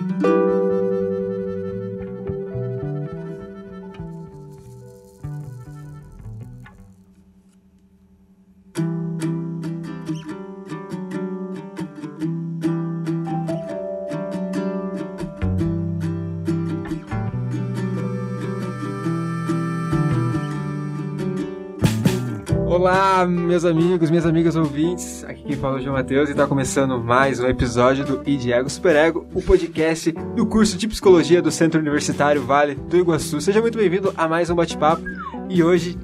Música Olá, meus amigos, minhas amigas ouvintes. Aqui quem fala é o João Matheus e está começando mais um episódio do ID Ego Superego, o podcast do curso de Psicologia do Centro Universitário Vale do Iguaçu. Seja muito bem-vindo a mais um bate-papo e hoje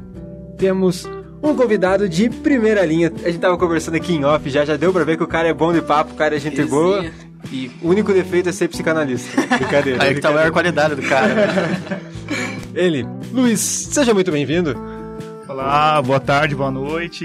temos um convidado de primeira linha. A gente tava conversando aqui em off, já já deu pra ver que o cara é bom de papo, o cara é gente boa. E o único defeito é ser psicanalista. Brincadeira. Aí que tá a maior qualidade do cara. Ele, Luiz, seja muito bem-vindo. Olá, boa tarde, boa noite.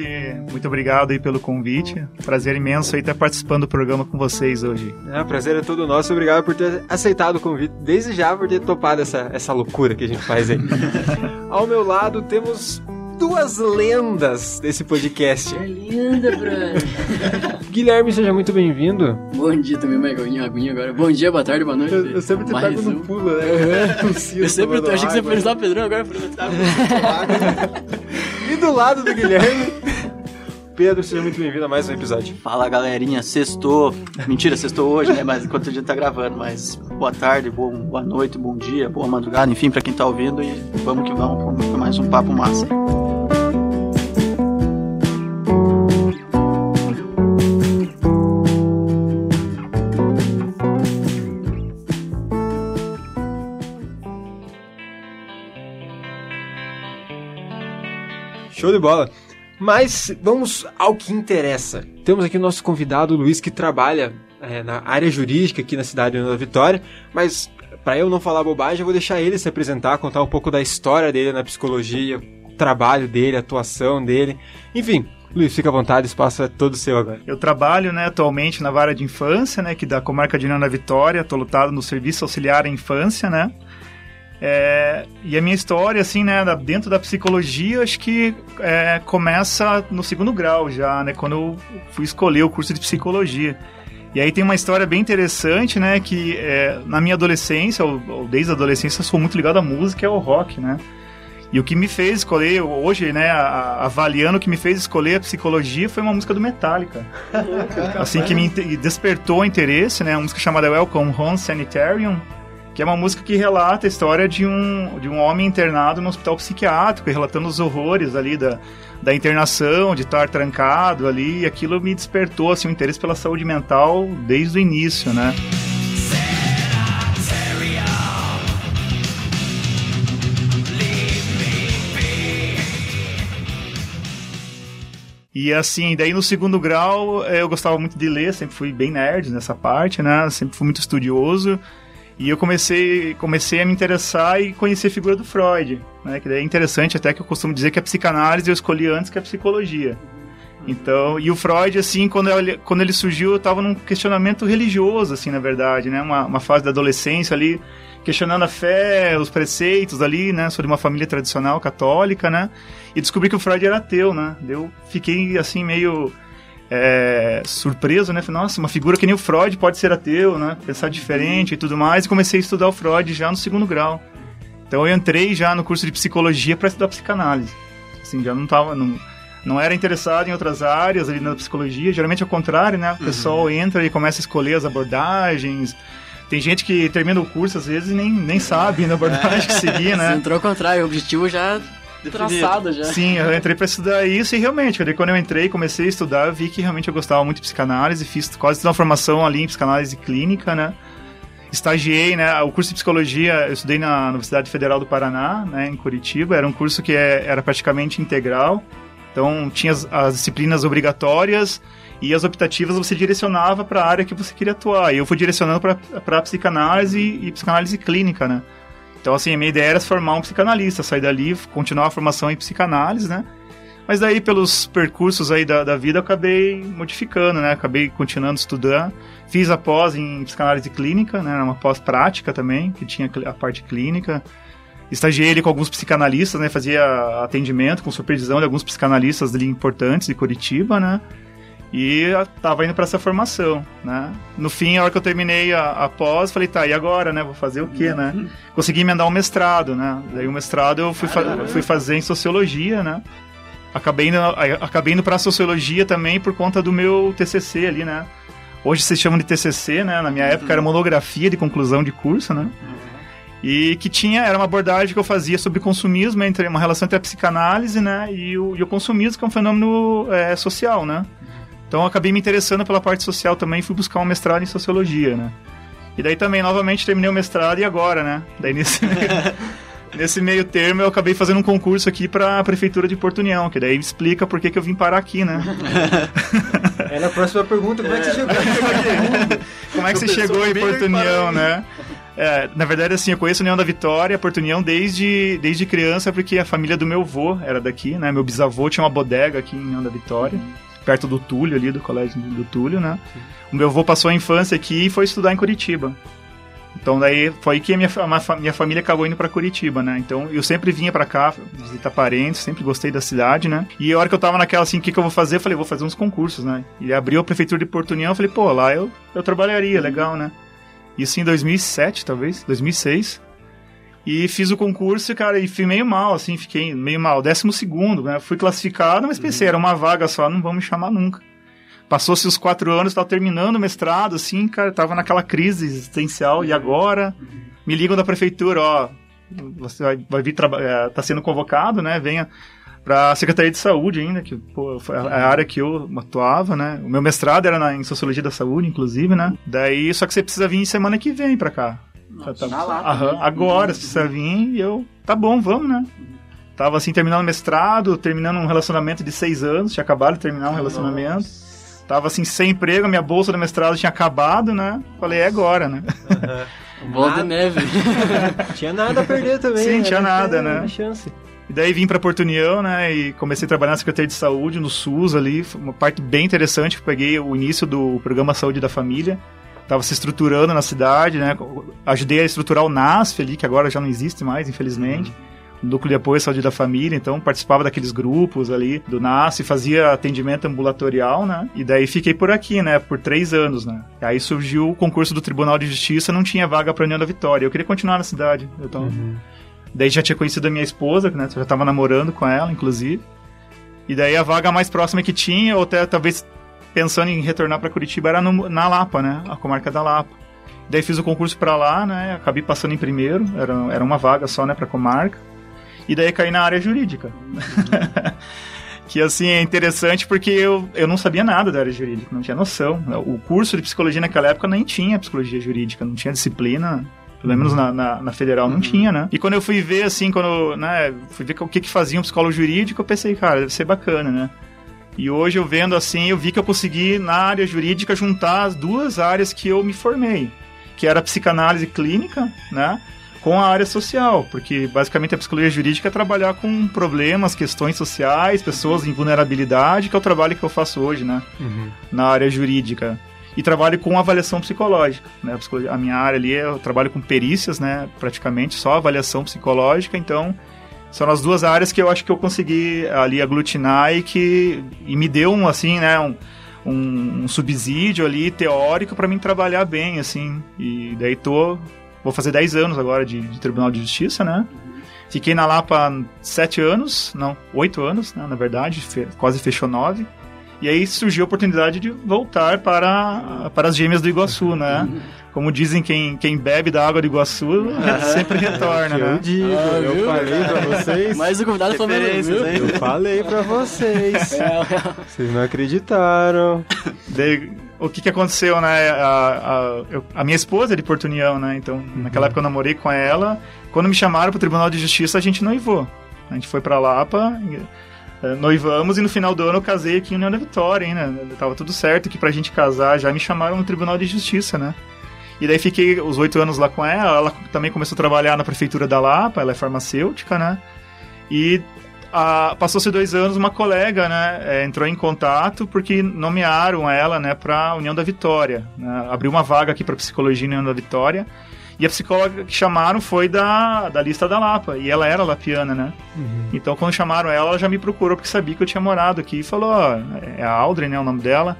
Muito obrigado aí pelo convite. Prazer imenso aí estar participando do programa com vocês hoje. É, prazer é todo nosso. Obrigado por ter aceitado o convite, desde já por ter topado essa, essa loucura que a gente faz aí. Ao meu lado temos duas lendas desse podcast. É linda, Bruno. Guilherme, seja muito bem-vindo. Bom dia também, uma aguinha, agora. Bom dia, boa tarde, boa noite. Eu, eu sempre te Mais no um. pulo, né? Eu sempre tô, achei que você foi usar o Pedrão agora. Falei, tá E do lado do Guilherme, Pedro, seja muito bem-vindo a mais um episódio. Fala galerinha, sextou. Mentira, sextou hoje, né? Mas enquanto a gente tá gravando, mas boa tarde, boa, boa noite, bom dia, boa madrugada, enfim, pra quem tá ouvindo e vamos que vamos pra mais um papo massa. Show de bola. Mas vamos ao que interessa. Temos aqui o nosso convidado Luiz que trabalha é, na área jurídica aqui na cidade de Nova Vitória, mas para eu não falar bobagem, eu vou deixar ele se apresentar, contar um pouco da história dele na psicologia, o trabalho dele, a atuação dele. Enfim, Luiz, fica à vontade, o espaço é todo seu agora. Eu trabalho, né, atualmente na vara de infância, né, que da comarca de Nova Vitória, tô lutado no serviço auxiliar à infância, né? É, e a minha história, assim, né, dentro da psicologia, acho que é, começa no segundo grau já, né, quando eu fui escolher o curso de psicologia. E aí tem uma história bem interessante, né, que é, na minha adolescência, ou, ou desde a adolescência, eu sou muito ligado à música e ao rock, né. E o que me fez escolher, hoje, né, avaliando o que me fez escolher a psicologia foi uma música do Metallica. assim, que me despertou interesse, né, uma música chamada Welcome Home Sanitarium, que é uma música que relata a história de um, de um homem internado no hospital psiquiátrico, relatando os horrores ali da, da internação, de estar trancado ali, e aquilo me despertou assim, um interesse pela saúde mental desde o início, né? E assim, daí no segundo grau eh, eu gostava muito de ler, sempre fui bem nerd nessa parte, né? Sempre fui muito estudioso. E eu comecei, comecei a me interessar e conhecer a figura do Freud, né? Que é interessante até que eu costumo dizer que a psicanálise eu escolhi antes que a psicologia. Então, e o Freud, assim, quando ele, quando ele surgiu, eu estava num questionamento religioso, assim, na verdade, né? Uma, uma fase da adolescência ali, questionando a fé, os preceitos ali, né? Sou de uma família tradicional católica, né? E descobri que o Freud era ateu, né? Eu fiquei, assim, meio é, surpreso, né? Falei, nossa, uma figura que nem o Freud pode ser ateu, né? Pensar diferente e tudo mais. E comecei a estudar o Freud já no segundo grau. Então eu entrei já no curso de psicologia para estudar psicanálise. Assim, já não tava... Não, não era interessado em outras áreas ali na psicologia. Geralmente é o contrário, né? O pessoal entra e começa a escolher as abordagens. Tem gente que termina o curso, às vezes, e nem, nem sabe na abordagem que seguir, né? entrou ao contrário, o objetivo já traçado já. Sim, eu entrei pra estudar isso e realmente, daí quando eu entrei, comecei a estudar, vi que realmente eu gostava muito de psicanálise, fiz quase toda uma formação ali em psicanálise clínica, né? Estagiei, né? O curso de psicologia eu estudei na Universidade Federal do Paraná, né? Em Curitiba. Era um curso que é- era praticamente integral. Então tinha as, as disciplinas obrigatórias e as optativas você direcionava para a área que você queria atuar. E eu fui direcionando para psicanálise e psicanálise clínica, né? Então, assim, a minha ideia era formar um psicanalista, sair dali, continuar a formação em psicanálise, né? Mas daí, pelos percursos aí da, da vida, eu acabei modificando, né? Acabei continuando estudando. Fiz a pós em psicanálise clínica, né? Uma pós prática também, que tinha a parte clínica. Estagiei ali com alguns psicanalistas, né? Fazia atendimento com supervisão de alguns psicanalistas ali importantes de Curitiba, né? E tava indo para essa formação, né? No fim, a hora que eu terminei a, a pós, falei, tá, e agora, né? Vou fazer o quê, né? Consegui emendar um mestrado, né? Daí o mestrado eu fui, fa fui fazer em sociologia, né? Acabei indo, acabei indo pra sociologia também por conta do meu TCC ali, né? Hoje vocês chamam de TCC, né? Na minha época era monografia de conclusão de curso, né? E que tinha, era uma abordagem que eu fazia sobre consumismo, entre uma relação entre a psicanálise, né, e o, e o consumismo, que é um fenômeno é, social, né. Então eu acabei me interessando pela parte social também, fui buscar um mestrado em sociologia, né. E daí também, novamente, terminei o mestrado e agora, né, daí nesse... Nesse meio termo, eu acabei fazendo um concurso aqui para a Prefeitura de Porto União, que daí explica por que, que eu vim parar aqui, né? Era a próxima pergunta, como é que você chegou aqui? como é que você chegou em Porto União, né? É, na verdade, assim, eu conheço a União da Vitória, Porto União, desde, desde criança, porque a família do meu avô era daqui, né? Meu bisavô tinha uma bodega aqui em União da Vitória, uhum. Perto do Túlio, ali, do colégio do Túlio, né? Uhum. O meu avô passou a infância aqui e foi estudar em Curitiba. Então daí foi aí que a minha, a minha família acabou indo para Curitiba, né? Então eu sempre vinha para cá visitar parentes, sempre gostei da cidade, né? E a hora que eu tava naquela assim, o que, que eu vou fazer? Eu falei, vou fazer uns concursos, né? E abriu a prefeitura de Porto União, eu falei, pô, lá eu, eu trabalharia, uhum. legal, né? Isso em 2007, talvez, 2006. E fiz o concurso, cara, e fui meio mal, assim, fiquei meio mal. Décimo segundo, né? Fui classificado, mas pensei, uhum. era uma vaga só, não vão me chamar nunca. Passou-se os quatro anos, estava terminando o mestrado, assim, cara, tava naquela crise existencial, e agora? Me ligam da prefeitura, ó, você vai, vai vir, é, tá sendo convocado, né, venha para a Secretaria de Saúde ainda, que pô, foi a área que eu atuava, né? O meu mestrado era na, em Sociologia da Saúde, inclusive, né? Daí, só que você precisa vir semana que vem para cá. Nossa, tá, lá, aham, agora, você precisa vir, e eu, tá bom, vamos, né? Tava assim, terminando o mestrado, terminando um relacionamento de seis anos, tinha acabado de terminar um relacionamento. Nossa. Tava assim, sem emprego, minha bolsa do mestrado tinha acabado, né? Falei, é agora, né? Uhum. Bola de neve. tinha nada a perder também. Sim, né? tinha nada, né? chance. E daí vim para Porto União, né? E comecei a trabalhar na Secretaria de Saúde, no SUS ali. Foi uma parte bem interessante. Eu peguei o início do programa Saúde da Família. Tava se estruturando na cidade, né? Ajudei a estruturar o NASF ali, que agora já não existe mais, infelizmente. Uhum núcleo de apoio à saúde da família, então participava daqueles grupos ali do NAS e fazia atendimento ambulatorial, né? E daí fiquei por aqui, né? Por três anos, né? Aí surgiu o concurso do Tribunal de Justiça, não tinha vaga para União da Vitória. Eu queria continuar na cidade, então... Uhum. Daí já tinha conhecido a minha esposa, né? Já tava namorando com ela, inclusive. E daí a vaga mais próxima que tinha, ou até talvez pensando em retornar para Curitiba, era no, na Lapa, né? A comarca da Lapa. Daí fiz o concurso para lá, né? Acabei passando em primeiro, era, era uma vaga só, né, para comarca e daí caí na área jurídica. que assim é interessante porque eu, eu não sabia nada da área jurídica, não tinha noção. O curso de psicologia naquela época nem tinha psicologia jurídica, não tinha disciplina. Pelo menos na, na, na federal não uhum. tinha, né? E quando eu fui ver, assim, quando, né, fui ver o que que fazia um psicólogo jurídico, eu pensei, cara, deve ser bacana, né? E hoje eu vendo assim, eu vi que eu consegui na área jurídica juntar as duas áreas que eu me formei, que era a psicanálise clínica, né? com a área social, porque basicamente a psicologia jurídica é trabalhar com problemas, questões sociais, pessoas em vulnerabilidade, que é o trabalho que eu faço hoje, né? Uhum. Na área jurídica. E trabalho com avaliação psicológica, né? A minha área ali, eu trabalho com perícias, né? Praticamente só avaliação psicológica, então são as duas áreas que eu acho que eu consegui ali aglutinar e que e me deu um assim, né, um, um, um subsídio ali teórico para mim trabalhar bem assim. E daí tô Vou fazer 10 anos agora de, de Tribunal de Justiça, né? Fiquei na Lapa 7 anos, não, 8 anos, né, na verdade, fe, quase fechou 9. E aí surgiu a oportunidade de voltar para, para as gêmeas do Iguaçu, né? Como dizem, quem, quem bebe da água do Iguaçu sempre retorna, né? Eu digo, ah, eu falei pra vocês. Mas o convidado falou mesmo, Eu falei pra vocês. Vocês não acreditaram. Daí, o que que aconteceu, né? A, a, a minha esposa é de Porto União, né? Então, uhum. naquela época eu namorei com ela. Quando me chamaram pro Tribunal de Justiça, a gente noivou. A gente foi pra Lapa, eh, noivamos e no final do ano eu casei aqui em União da Vitória, hein, né? Tava tudo certo que pra gente casar já me chamaram no Tribunal de Justiça, né? E daí fiquei os oito anos lá com ela. Ela também começou a trabalhar na prefeitura da Lapa, ela é farmacêutica, né? E passou-se dois anos, uma colega, né, é, entrou em contato porque nomearam ela, né, para União da Vitória. Né? Abriu uma vaga aqui para psicologia na União da Vitória. E a psicóloga que chamaram foi da, da lista da Lapa, e ela era lapiana, né? Uhum. Então, quando chamaram ela, ela já me procurou porque sabia que eu tinha morado aqui e falou: ó, é a Audrey, né? O nome dela.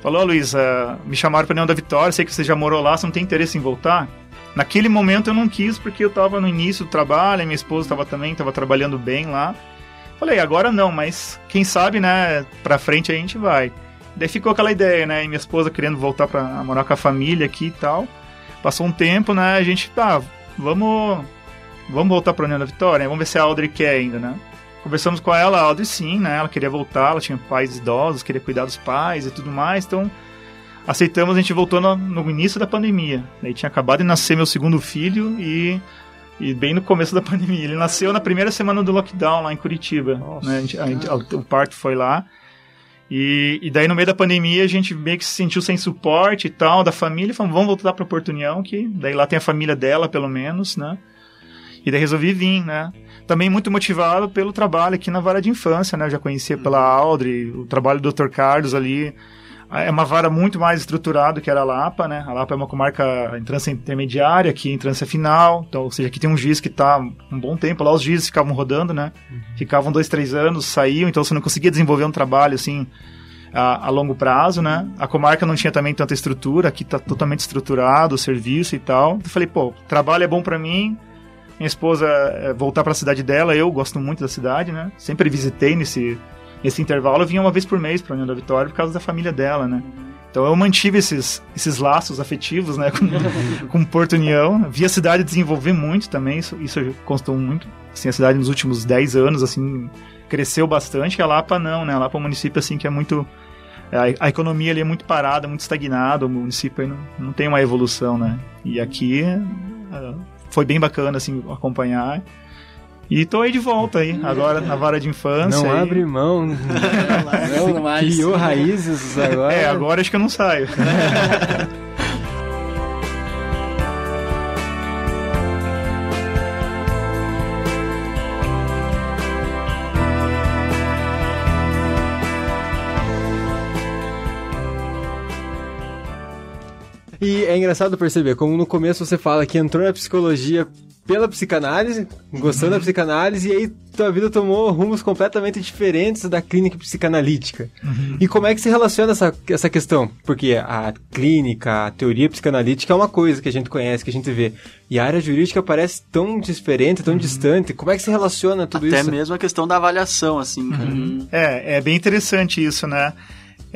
Falou: Ó, Luísa, me chamaram para União da Vitória, sei que você já morou lá, você não tem interesse em voltar? Naquele momento eu não quis porque eu tava no início do trabalho, minha esposa tava também, tava trabalhando bem lá. Falei, agora não, mas quem sabe, né, pra frente a gente vai. Daí ficou aquela ideia, né, e minha esposa querendo voltar pra morar com a família aqui e tal. Passou um tempo, né, a gente, tá, vamos, vamos voltar pra União da Vitória, né, vamos ver se a Audrey quer ainda, né. Conversamos com ela, a Audrey sim, né, ela queria voltar, ela tinha pais idosos, queria cuidar dos pais e tudo mais, então aceitamos, a gente voltou no, no início da pandemia. Daí tinha acabado de nascer meu segundo filho e, e bem no começo da pandemia. Ele nasceu na primeira semana do lockdown lá em Curitiba. Né? A gente, a gente, o parto foi lá. E, e, daí no meio da pandemia a gente meio que se sentiu sem suporte e tal da família. E falamos, vamos voltar para Porto União, que daí lá tem a família dela pelo menos, né? E daí resolvi vir, né? Também muito motivado pelo trabalho aqui na vara de infância, né? Eu já conhecia pela Audrey, o trabalho do Dr. Carlos ali é uma vara muito mais estruturada que era a Lapa, né? A Lapa é uma comarca em trança intermediária, aqui em trança final. Então, ou seja, aqui tem um juiz que está um bom tempo. Lá os juízes ficavam rodando, né? Uhum. Ficavam dois, três anos, saíam, então você não conseguia desenvolver um trabalho assim a, a, longo prazo, né? A comarca não tinha também tanta estrutura, aqui está totalmente estruturado o serviço e tal. Eu falei, pô, trabalho é bom para mim. Minha esposa é, voltar para a cidade dela, eu gosto muito da cidade, né? Sempre visitei nesse esse intervalo eu vinha uma vez por mês para a União da Vitória por causa da família dela, né? Então eu mantive esses, esses laços afetivos, né, com, com Porto União. Vi a cidade desenvolver muito também, isso, isso constou muito. Assim, a cidade nos últimos 10 anos, assim, cresceu bastante. A Lapa não, né? A Lapa é um município, assim, que é muito... A, a economia ali é muito parada, muito estagnada. O município não, não tem uma evolução, né? E aqui uh, foi bem bacana, assim, acompanhar. E tô aí de volta aí, agora na vara de infância. Não aí. abre mão. não, não mais. Criou raízes agora. É, agora acho que eu não saio. E é engraçado perceber como no começo você fala que entrou na psicologia pela psicanálise, gostando uhum. da psicanálise, e aí tua vida tomou rumos completamente diferentes da clínica psicanalítica. Uhum. E como é que se relaciona essa, essa questão? Porque a clínica, a teoria psicanalítica é uma coisa que a gente conhece, que a gente vê. E a área jurídica parece tão diferente, tão uhum. distante. Como é que se relaciona tudo Até isso? Até mesmo a questão da avaliação, assim. Uhum. É, é bem interessante isso, né?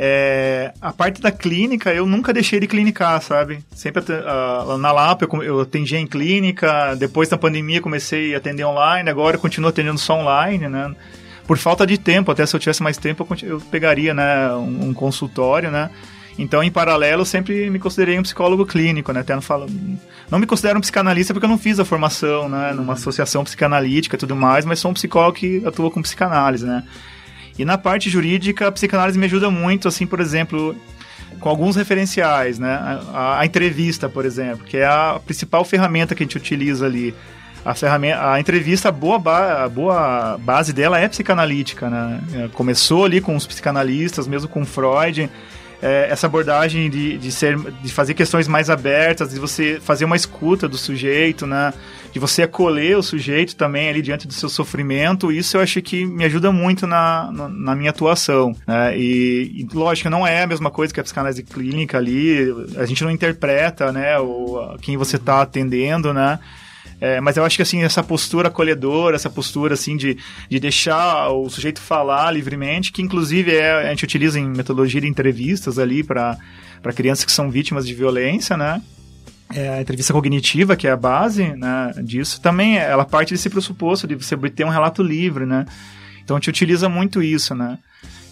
É, a parte da clínica, eu nunca deixei de clinicar, sabe? Sempre uh, na Lapa eu, eu atendia em clínica, depois da pandemia comecei a atender online, agora eu continuo atendendo só online, né? Por falta de tempo, até se eu tivesse mais tempo eu, eu pegaria, né, um, um, consultório, né? Então, em paralelo, eu sempre me considerei um psicólogo clínico, né? Até não falo, não me considero um psicanalista porque eu não fiz a formação, né, numa associação psicanalítica e tudo mais, mas sou um psicólogo que atua com psicanálise, né? E na parte jurídica, a psicanálise me ajuda muito, assim, por exemplo, com alguns referenciais, né? A, a, entrevista, por exemplo, que é a principal ferramenta que a gente utiliza ali. A, ferramenta, a entrevista, a boa, ba, a boa base dela é psicanalítica, né? Começou ali com os psicanalistas, mesmo com Freud, é, essa abordagem de, de, ser, de fazer questões mais abertas, de você fazer uma escuta do sujeito, né? de você acolher o sujeito também ali diante do seu sofrimento, isso eu acho que me ajuda muito na, na, na minha atuação. Né? E, e, lógico, não é a mesma coisa que a psicanálise clínica ali, a gente não interpreta né, o, quem você está atendendo, né? É, mas eu acho que assim, essa postura acolhedora, essa postura assim de, de deixar o sujeito falar livremente, que inclusive é, a gente utiliza em metodologia de entrevistas ali para crianças que são vítimas de violência, né? é, a entrevista cognitiva, que é a base né, disso, também ela parte desse pressuposto de você obter um relato livre, né? Então a gente utiliza muito isso, né?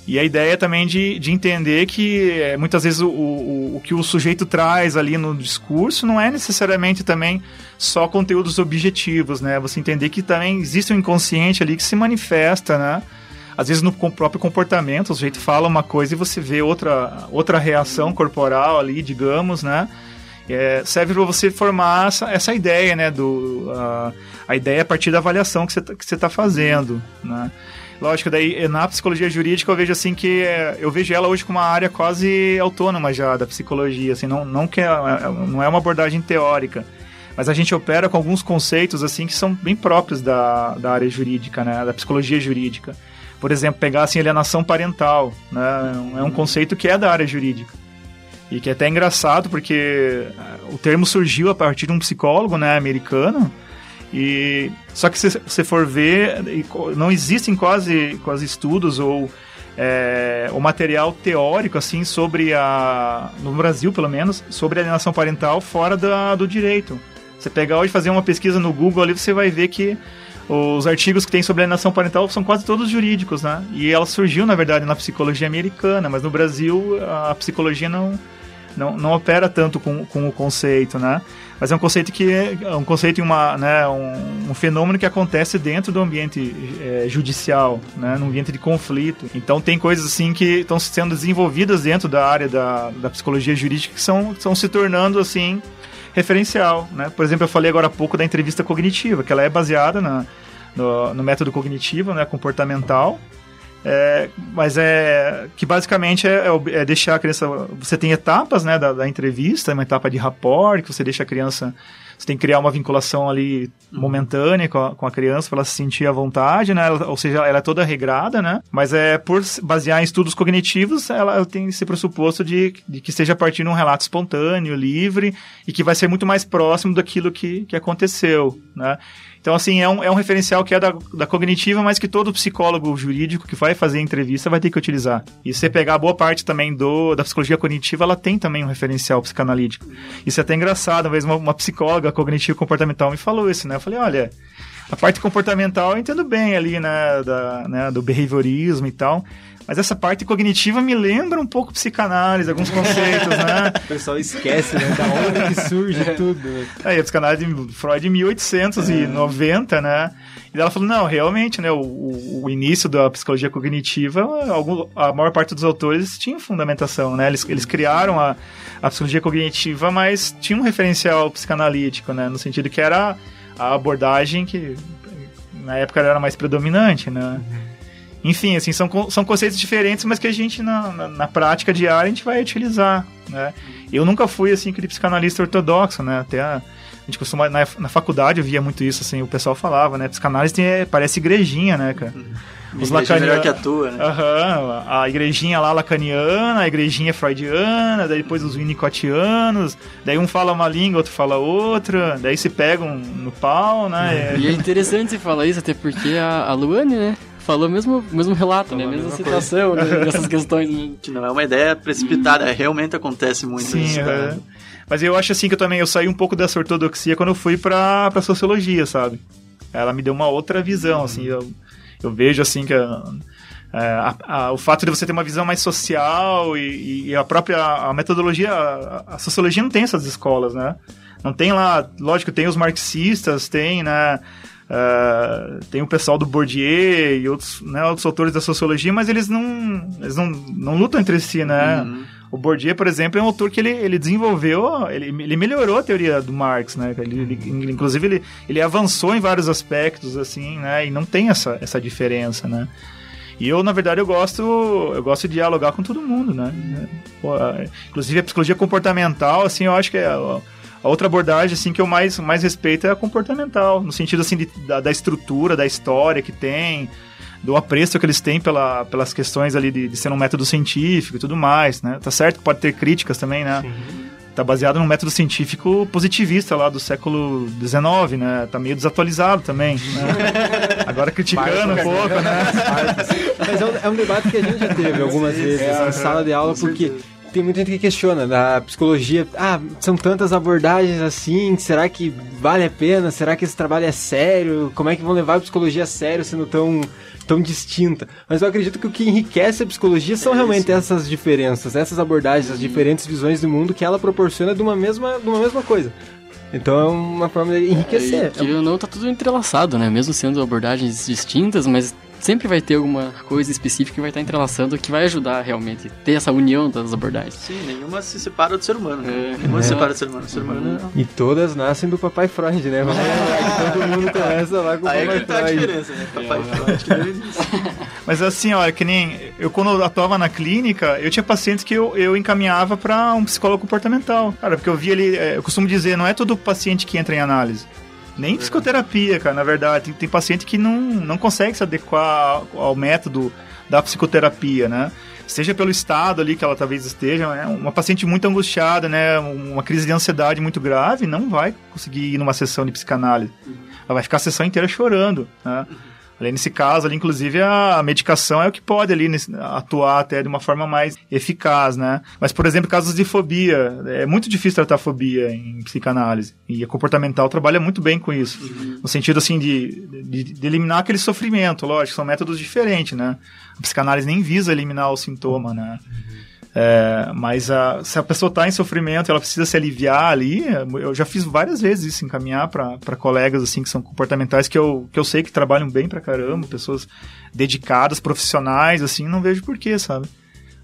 E a ideia também de, de entender que é, muitas vezes o, o, o que o sujeito traz ali no discurso não é necessariamente também só conteúdos objetivos, né? Você entender que também existe um inconsciente ali que se manifesta, né? Às vezes no próprio comportamento, o sujeito fala uma coisa e você vê outra, outra reação corporal ali, digamos, né? é, serve para você formar essa, essa ideia, né? Do, a, a ideia a partir da avaliação que você está tá fazendo, né? Lógico, daí na psicologia jurídica eu vejo assim que é, eu vejo ela hoje como uma área quase autônoma já da psicologia, assim, não, não que é, é não é uma abordagem teórica, mas a gente opera com alguns conceitos assim que são bem próprios da, da área jurídica, né, da psicologia jurídica. Por exemplo, pegar assim alienação parental, né, é um conceito que é da área jurídica. E que é até engraçado porque eh, o termo surgiu a partir de um psicólogo, né, americano, e só que se você for ver, não existem quase, quase estudos ou é, o material teórico assim sobre a no Brasil pelo menos sobre alienação parental fora da, do direito. Você pegar hoje fazer uma pesquisa no Google ali você vai ver que os artigos que tem sobre alienação parental são quase todos jurídicos, né? E ela surgiu na verdade na psicologia americana, mas no Brasil a psicologia não não, não opera tanto com, com o conceito, né? Mas é um conceito que é um conceito e uma, né, um, um, fenômeno que acontece dentro do ambiente é, judicial, né, no ambiente de conflito. Então tem coisas assim que estão sendo desenvolvidas dentro da área da, da psicologia jurídica que são, estão se tornando assim referencial, né? Por exemplo, eu falei agora há pouco da entrevista cognitiva, que ela é baseada na, no, no método cognitivo, né, comportamental, é, mas é que basicamente é, é, é, deixar a criança. Você tem etapas né, da, da, entrevista, uma etapa de rapport, que você deixa a criança. Você tem que criar uma vinculação ali uhum. momentânea com a, com a criança para ela se sentir à vontade, né? Ela, ou seja, ela é toda regrada, né? Mas é por basear em estudos cognitivos, ela, ela tem esse pressuposto de, de que seja a partir de um relato espontâneo, livre e que vai ser muito mais próximo daquilo que, que aconteceu, né? Então, assim, é um, é um referencial que é da, da cognitiva, mas que todo psicólogo jurídico que vai fazer entrevista vai ter que utilizar. E você pegar boa parte também do, da psicologia cognitiva, ela tem também um referencial psicanalítico. Isso é até engraçado, uma vez uma, uma psicóloga cognitiva comportamental me falou isso, né? Eu falei, olha, a parte comportamental eu entendo bem ali, né, da, né, do behaviorismo e tal. Mas essa parte cognitiva me lembra um pouco psicanálise, alguns conceitos, né? O pessoal esquece, né? Da onde que surge tudo. Aí, a psicanálise de Freud em 1890, é. né? E ela falou, não, realmente, né, o, o, início da psicologia cognitiva, algum, a maior parte dos autores tinha fundamentação, né? Eles, eles criaram a, a psicologia cognitiva, mas tinha um referencial psicanalítico, né? No sentido que era a abordagem que na época era mais predominante, né? Uhum. Enfim, assim, são, são conceitos diferentes, mas que a gente, na, na, na, prática diária, a gente vai utilizar, né? Eu nunca fui, assim, aquele psicanalista ortodoxo, né? Até a, a gente costuma, na, na faculdade eu via muito isso, assim, o pessoal falava, né? Psicanálise tem, é, parece igrejinha, né, cara? Os lacanianos. que a tua, né? Aham, a igrejinha lá lacaniana, a igrejinha freudiana, daí depois os winnicottianos, daí um fala uma língua, outro fala outra, daí se pegam no pau, né? E é interessante você falar isso, até porque a, a Luane, né? Falou o mesmo, mesmo relato, né? falou né? A mesma citação né? dessas questões. Né? Que não é uma ideia precipitada, realmente acontece muito Sim, isso. É. Mas eu acho assim que eu também eu saí um pouco dessa ortodoxia quando eu fui pra, pra sociologia, sabe? Ela me deu uma outra visão, assim, eu, eu vejo assim que a, é, a, a, o fato de você ter uma visão mais social e, e a própria a metodologia, a, a, sociologia não tem essas escolas, né? Não tem lá, lógico, tem os marxistas, tem, né? Uh, tem o pessoal do Bourdieu e outros, né, outros autores da sociologia, mas eles não, eles não, não lutam entre si, né? Uhum. O Bourdieu, por exemplo, é um autor que ele, ele desenvolveu, ele, ele melhorou a teoria do Marx, né? Ele, ele, inclusive, ele, ele avançou em vários aspectos, assim, né? E não tem essa, essa diferença, né? E eu, na verdade, eu gosto, eu gosto de dialogar com todo mundo, né? Pô, inclusive, a psicologia comportamental, assim, eu acho que é a outra abordagem, assim, que eu mais, mais respeito é a comportamental, no sentido, assim, de, da, da, estrutura, da história que tem, do apreço que eles têm pela, pelas questões ali de, de ser um método científico e tudo mais, né? Tá certo que pode ter críticas também, né? Sim. Tá baseado num método científico positivista lá do século XIX, né? Tá meio desatualizado também, né? Agora criticando um pouco, né? Mas é um, é um, debate que a gente já teve algumas vezes é, em sala de aula, porque tem muita gente que questiona da psicologia. Ah, são tantas abordagens assim, será que vale a pena? Será que esse trabalho é sério? Como é que vão levar a psicologia a sério sendo tão, tão distinta? Mas eu acredito que o que enriquece a psicologia são é realmente essas diferenças, essas abordagens, as diferentes visões do mundo que ela proporciona de uma mesma, de uma mesma coisa. Então é uma forma de enriquecer. É, que não tá tudo entrelaçado, né? Mesmo sendo abordagens distintas, mas sempre vai ter alguma coisa específica que vai estar entrelaçando que vai ajudar realmente ter essa união das abordagens. Sim, nenhuma se separa do ser humano. Né? É, nenhuma é. se separa do ser humano. Ser humano é... E todas nascem do papai Freud, né? Todo mundo começa lá com o Aí papai é que tá a diferença, né? Papai é. Freud que deu. Mas assim, olha, que nem eu quando atuava na clínica, eu tinha pacientes que eu, eu encaminhava para um psicólogo comportamental. Cara, porque eu via ali, é, eu costumo dizer, não é todo paciente que entra em análise. Nem psicoterapia, cara, na verdade. Tem, tem paciente que não, não consegue se adequar ao, método da psicoterapia, né? Seja pelo estado ali que ela talvez esteja, né? Uma paciente muito angustiada, né? Uma crise de ansiedade muito grave, não vai conseguir ir numa sessão de psicanálise. Ela vai ficar a sessão inteira chorando, né? Além nesse caso, ali, inclusive, a medicação é o que pode ali atuar até de uma forma mais eficaz, né? Mas, por exemplo, casos de fobia, é muito difícil tratar fobia em psicanálise. E a comportamental trabalha muito bem com isso. Uhum. No sentido, assim, de, de, de, eliminar aquele sofrimento, lógico, são métodos diferentes, né? A psicanálise nem visa eliminar o sintoma, né? Uhum. É, mas a, se a pessoa está em sofrimento ela precisa se aliviar ali, eu já fiz várias vezes isso, encaminhar para colegas assim que são comportamentais que eu, que eu sei que trabalham bem pra caramba, pessoas dedicadas, profissionais, assim, não vejo porquê, sabe?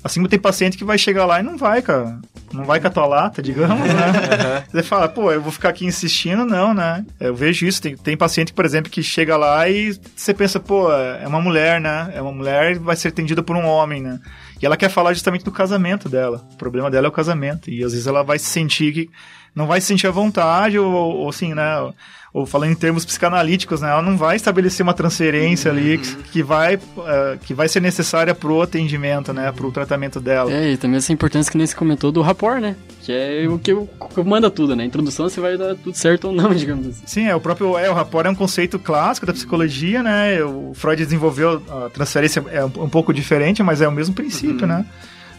Assim como tem paciente que vai chegar lá e não vai, cara. Não vai com a tua lata, digamos, né? Você fala, pô, eu vou ficar aqui insistindo, não, né? Eu vejo isso. Tem, tem paciente, por exemplo, que chega lá e você pensa, pô, é uma mulher, né? É uma mulher e vai ser atendida por um homem, né? E ela quer falar justamente do casamento dela. O problema dela é o casamento. E às vezes ela vai se sentir que. Não vai se sentir à vontade, ou, ou assim, né? Ou falando em termos psicanalíticos, né? Ela não vai estabelecer uma transferência uhum. ali que, que, vai, uh, que vai ser necessária pro atendimento, né? Pro tratamento dela. É, e também essa importância que nem se comentou do rapport, né? Que é o que, que manda tudo, né? introdução você vai dar tudo certo ou não, digamos assim. Sim, é o próprio. É, o rapport é um conceito clássico da psicologia, né? O Freud desenvolveu a transferência é um, um pouco diferente, mas é o mesmo princípio, uhum. né?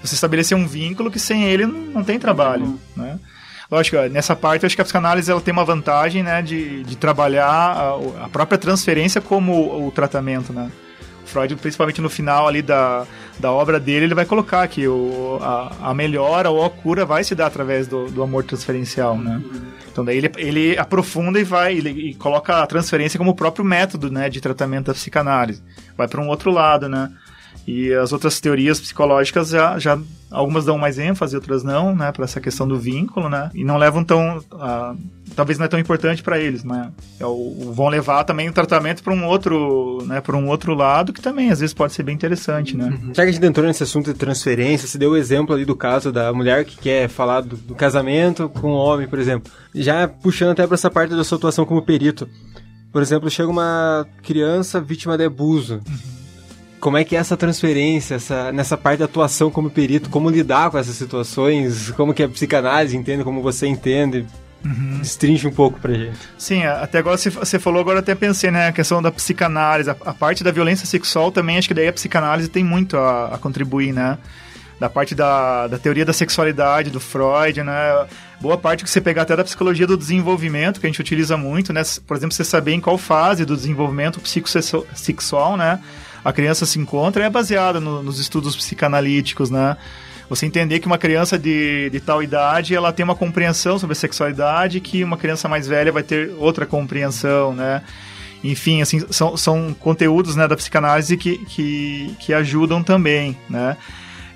Você estabelecer um vínculo que sem ele não, não tem trabalho, uhum. né? Lógico, nessa parte eu acho que a psicanálise ela tem uma vantagem, né, de, de trabalhar a, a própria transferência como o, tratamento, né? Freud, principalmente no final ali da, da obra dele, ele vai colocar que o, a, a melhora ou a cura vai se dar através do, do amor transferencial, né? Então daí ele, ele aprofunda e vai ele, e coloca a transferência como o próprio método, né, de tratamento da psicanálise. Vai para um outro lado, né? E as outras teorias psicológicas já, já algumas dão mais ênfase, outras não, né, para essa questão do vínculo, né? E não levam tão uh, talvez não é tão importante para eles, mas é o, vão levar também o tratamento para um outro, né, para um outro lado que também às vezes pode ser bem interessante, né? Uhum. Já que a gente entrou nesse assunto de transferência, você deu o exemplo ali do caso da mulher que quer falar do, do casamento com o homem, por exemplo. Já puxando até para essa parte da sua atuação como perito. Por exemplo, chega uma criança vítima de abuso. Uhum como é que é essa transferência, essa, nessa parte da atuação como perito, como lidar com essas situações, como que é a psicanálise entende, como você entende, Uhum. Um pouco pra gente. Sim, até agora você falou, agora até pensei, né? A questão da psicanálise, a, a, parte da violência sexual também, acho que daí a psicanálise tem muito a, a contribuir, né? Da parte da, da teoria da sexualidade, do Freud, né? Boa parte que você pegar até da psicologia do desenvolvimento, que a gente utiliza muito, né? Por exemplo, você saber em qual fase do desenvolvimento psicossexual, né? A criança se encontra é baseada no, nos estudos psicanalíticos, né? Você entender que uma criança de, de tal idade ela tem uma compreensão sobre a sexualidade que uma criança mais velha vai ter outra compreensão, né? Enfim, assim, são, são conteúdos né, da psicanálise que, que, que ajudam também, né?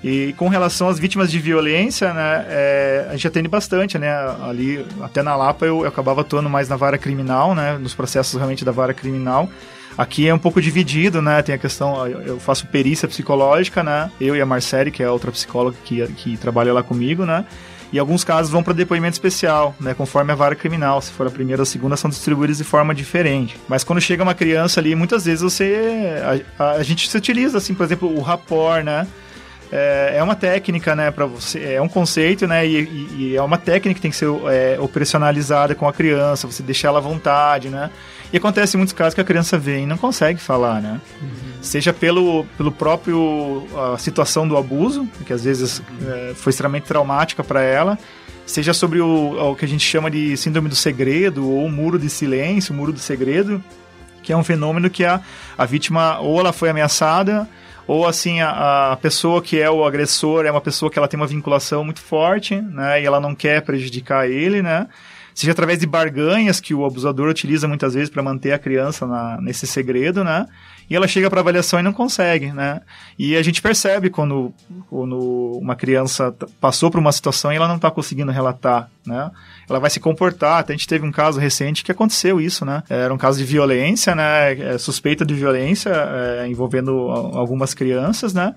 E com relação às vítimas de violência, né, é, a gente atende bastante, né, ali, até na Lapa eu, eu acabava atuando mais na vara criminal, né, nos processos realmente da vara criminal, Aqui é um pouco dividido, né? Tem a questão, eu faço perícia psicológica, né? Eu e a Marcele, que é outra psicóloga que, que trabalha lá comigo, né? E alguns casos vão para depoimento especial, né, conforme a vara criminal. Se for a primeira ou a segunda, são distribuídos de forma diferente. Mas quando chega uma criança ali, muitas vezes você. A, a, gente se utiliza, assim, por exemplo, o rapor, né? É, é uma técnica, né, para você, é um conceito, né, e, e, e, é uma técnica que tem que ser é, operacionalizada com a criança, você deixar ela à vontade, né. E acontece muitos casos que a criança vem e não consegue falar, né? Uhum. Seja pelo, pelo próprio a situação do abuso, que às vezes é, foi extremamente traumática para ela, seja sobre o, o que a gente chama de síndrome do segredo ou muro de silêncio, muro do segredo, que é um fenômeno que a, a vítima ou ela foi ameaçada ou assim a, a, pessoa que é o agressor é uma pessoa que ela tem uma vinculação muito forte, né, e ela não quer prejudicar ele, né? Seja através de barganhas que o abusador utiliza muitas vezes para manter a criança na, nesse segredo, né? E ela chega para avaliação e não consegue, né? E a gente percebe quando, quando uma criança passou por uma situação e ela não está conseguindo relatar, né? Ela vai se comportar. Até a gente teve um caso recente que aconteceu isso, né? Era um caso de violência, né? É, suspeita de violência é, envolvendo algumas crianças, né?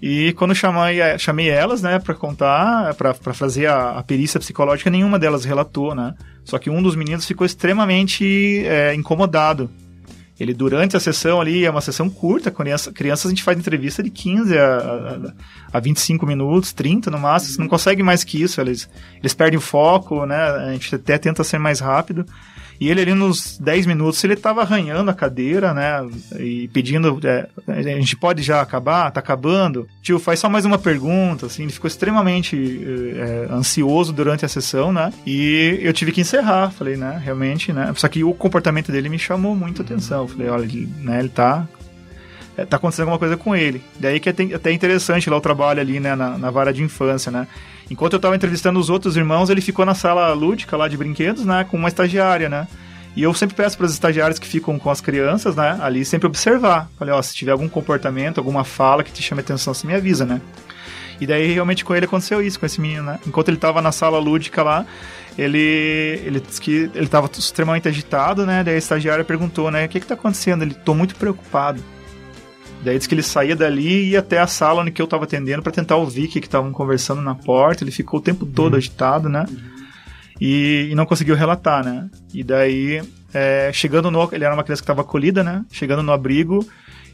E quando chamei, chamei elas, né, para contar, para fazer a, a, perícia psicológica, nenhuma delas relatou, né? Só que um dos meninos ficou extremamente é, incomodado. Ele, durante a sessão ali, é uma sessão curta, criança, crianças a gente faz entrevista de 15 a, a, a 25 minutos, 30 no máximo, não consegue mais que isso, eles, eles perdem o foco, né? A gente até tenta ser mais rápido. E ele ali nos 10 minutos, ele estava arranhando a cadeira, né? E pedindo, é, a gente pode já acabar? Tá acabando? Tio, faz só mais uma pergunta, assim. Ele ficou extremamente é, ansioso durante a sessão, né? E eu tive que encerrar, falei, né? Realmente, né? Só que o comportamento dele me chamou muito a atenção. Falei, olha, ele, né, ele tá é, tá acontecendo alguma coisa com ele. Daí que é até interessante lá o trabalho ali, né, na, na vara de infância, né? Enquanto eu estava entrevistando os outros irmãos, ele ficou na sala lúdica lá de brinquedos, né, com uma estagiária, né? E eu sempre peço para os estagiários que ficam com as crianças, né, ali sempre observar. Falei, ó, se tiver algum comportamento, alguma fala que te chame atenção, você me avisa, né? E daí realmente com ele aconteceu isso, com esse menino, né? Enquanto ele estava na sala lúdica lá, ele ele disse que ele estava extremamente agitado, né? Daí a estagiária perguntou, né, o que que tá acontecendo? Ele, tô muito preocupado. Daí diz que ele saía dali e ia até a sala onde que eu estava atendendo para tentar ouvir o que estavam conversando na porta. Ele ficou o tempo todo uhum. agitado, né? E, e, não conseguiu relatar, né? E daí, é, chegando no... Ele era uma criança que estava acolhida, né? Chegando no abrigo,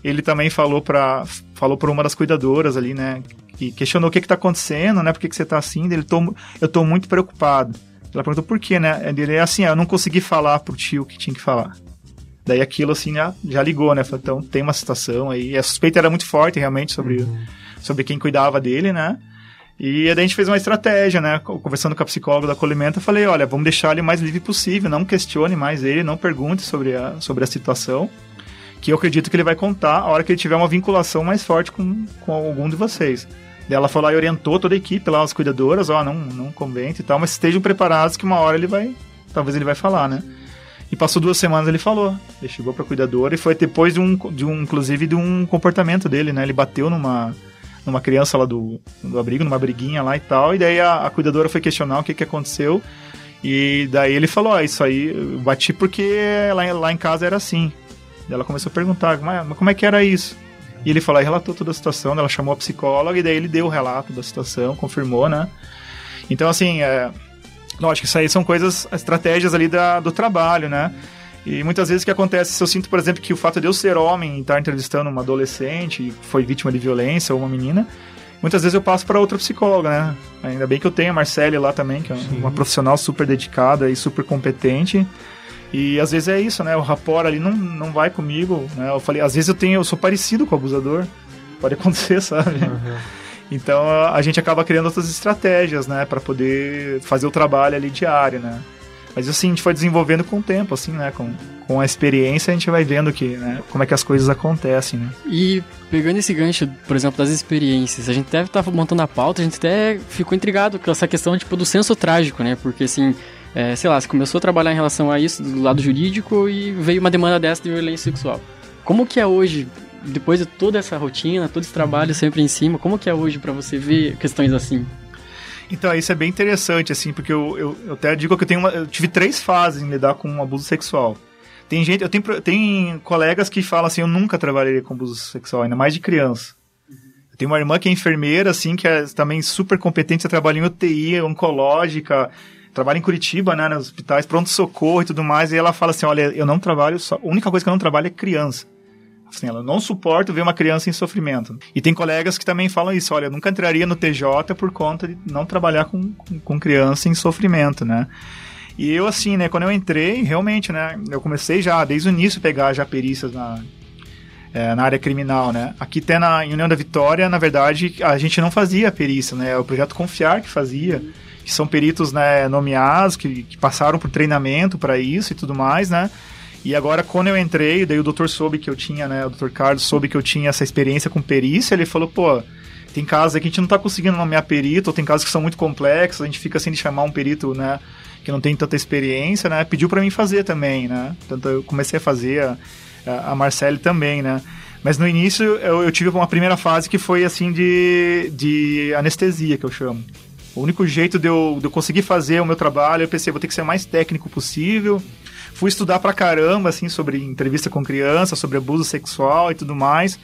ele também falou para falou para uma das cuidadoras ali, né? Que questionou o que está acontecendo, né? Por que, que você está assim? Ele, tô, eu estou muito preocupado. Ela perguntou por quê, né? Ele é assim, ah, eu não consegui falar pro tio o que tinha que falar. Daí aquilo assim já, já ligou, né? Falei, então tem uma situação aí. A suspeita era muito forte realmente sobre, uhum. sobre quem cuidava dele, né? E a gente fez uma estratégia, né? Conversando com a psicóloga do acolhimento, eu falei, olha, vamos deixar ele o mais livre possível, não questione mais ele, não pergunte sobre a, sobre a situação, que eu acredito que ele vai contar a hora que ele tiver uma vinculação mais forte com, com algum de vocês. Daí ela lá e orientou toda a equipe lá, as cuidadoras, ó, não, não comente e tal, mas estejam preparados que uma hora ele vai, talvez ele vai falar, né? E passou duas semanas ele falou. Ele chegou pra cuidadora e foi depois de um, de um inclusive, de um comportamento dele, né? Ele bateu numa, numa criança lá do, do abrigo, numa briguinha lá e tal. E daí a, a cuidadora foi questionar o que, que aconteceu. E daí ele falou: ah, Isso aí, eu bati porque lá, lá em casa era assim. Ela começou a perguntar: Mas como é que era isso? E ele falou: e relatou toda a situação. Ela chamou a psicóloga e daí ele deu o relato da situação, confirmou, né? Então, assim, é, Lógico, isso aí são coisas, estratégias ali da, do trabalho, né? E muitas vezes o que acontece, se eu sinto, por exemplo, que o fato de eu ser homem e estar entrevistando uma adolescente que foi vítima de violência ou uma menina, muitas vezes eu passo para outra psicóloga, né? Ainda bem que eu tenho a Marcele lá também, que é Sim. uma profissional super dedicada e super competente. E às vezes é isso, né? O rapor ali não, não vai comigo, né? Eu falei, às vezes eu tenho, eu sou parecido com o abusador. Pode acontecer, sabe? Uhum. Então a gente acaba criando outras estratégias, né, para poder fazer o trabalho ali diário, né. Mas assim, a gente foi desenvolvendo com o tempo, assim, né? Com, com a experiência a gente vai vendo que, né, como é que as coisas acontecem, né? E pegando esse gancho, por exemplo, das experiências, a gente deve estar tá montando a pauta, a gente até ficou intrigado com essa questão, tipo, do senso trágico, né? Porque assim, é, sei lá, você começou a trabalhar em relação a isso do lado jurídico e veio uma demanda dessa de violência sexual. Como que é hoje depois de toda essa rotina, todo esse trabalho sempre em cima, como que é hoje para você ver questões assim? Então, isso é bem interessante, assim, porque eu, eu, eu até digo que eu, tenho uma, eu tive três fases em lidar com abuso sexual. Tem gente, eu tenho, tem colegas que falam assim, eu nunca trabalhei com abuso sexual, ainda mais de criança. Eu tenho uma irmã que é enfermeira, assim, que é também super competente, trabalha em UTI, oncológica, trabalha em Curitiba, né, nos hospitais, pronto-socorro e tudo mais, e ela fala assim, olha, eu não trabalho só, a única coisa que eu não trabalho é criança. Assim, ela não suporta ver uma criança em sofrimento. E tem colegas que também falam isso, olha, nunca entraria no TJ por conta de não trabalhar com, com, criança em sofrimento, né? E eu, assim, né, quando eu entrei, realmente, né, eu comecei já, desde o início, a pegar já perícias na, é, na área criminal, né. Aqui até na União da Vitória, na verdade, a gente não fazia perícia, né, é o projeto Confiar que fazia, que são peritos, né, nomeados, que, que passaram por treinamento para isso e tudo mais, né. E agora, quando eu entrei, daí o doutor soube que eu tinha, né? O doutor Carlos soube que eu tinha essa experiência com perícia. Ele falou, pô, tem casos que a gente não tá conseguindo nomear perito, ou tem casos que são muito complexos, a gente fica assim de chamar um perito, né? que não tem tanta experiência, né, pediu para mim fazer também, né? Tanto eu comecei a fazer a, a Marcele também, né? Mas no início eu, eu, tive uma primeira fase que foi assim de, de anestesia, que eu chamo. O único jeito de eu, de eu conseguir fazer o meu trabalho, eu pensei, vou ter que ser o mais técnico possível. Fui estudar pra caramba, assim, sobre entrevista com criança, sobre abuso sexual e tudo mais.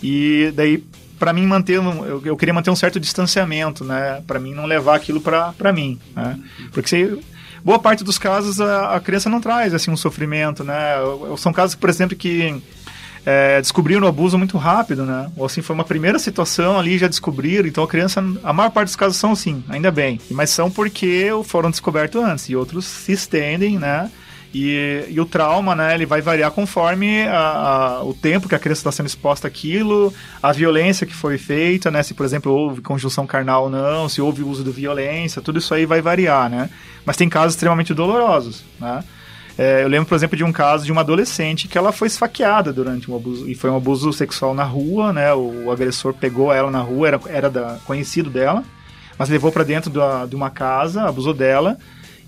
E daí, para mim manter, eu, eu, queria manter um certo distanciamento, né? Para mim não levar aquilo pra, pra mim, né? Porque se, boa parte dos casos a, a, criança não traz, assim, um sofrimento, né? São casos, por exemplo, que é, descobriram o abuso muito rápido, né? Ou assim, foi uma primeira situação ali, já descobriram. Então a criança, a maior parte dos casos são assim, ainda bem. Mas são porque foram descobertos antes. E outros se estendem, né? E, e, o trauma, né, ele vai variar conforme a, a, o tempo que a criança está sendo exposta àquilo, a violência que foi feita, né, se por exemplo houve conjunção carnal ou não, se houve uso de violência, tudo isso aí vai variar, né. Mas tem casos extremamente dolorosos, né. É, eu lembro, por exemplo, de um caso de uma adolescente que ela foi esfaqueada durante um abuso, e foi um abuso sexual na rua, né, o, o agressor pegou ela na rua, era, era da, conhecido dela, mas levou para dentro da, de uma casa, abusou dela,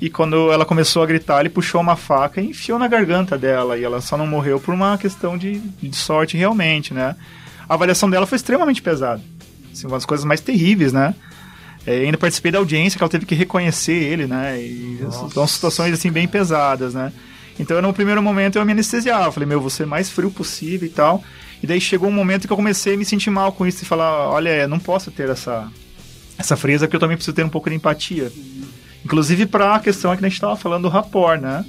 e quando ela começou a gritar, ele puxou uma faca e enfiou na garganta dela. E ela só não morreu por uma questão de, de sorte realmente, né? A avaliação dela foi extremamente pesada. Assim, uma das coisas mais terríveis, né? É, ainda participei da audiência que ela teve que reconhecer ele, né? E Nossa. são situações assim bem pesadas, né? Então, no primeiro momento eu me anestesiava, falei, meu, vou ser mais frio possível e tal. E daí chegou um momento que eu comecei a me sentir mal com isso e falar, olha, eu não posso ter essa essa frieza porque eu também preciso ter um pouco de empatia. Inclusive para a questão que a gente estava falando do rapport, né?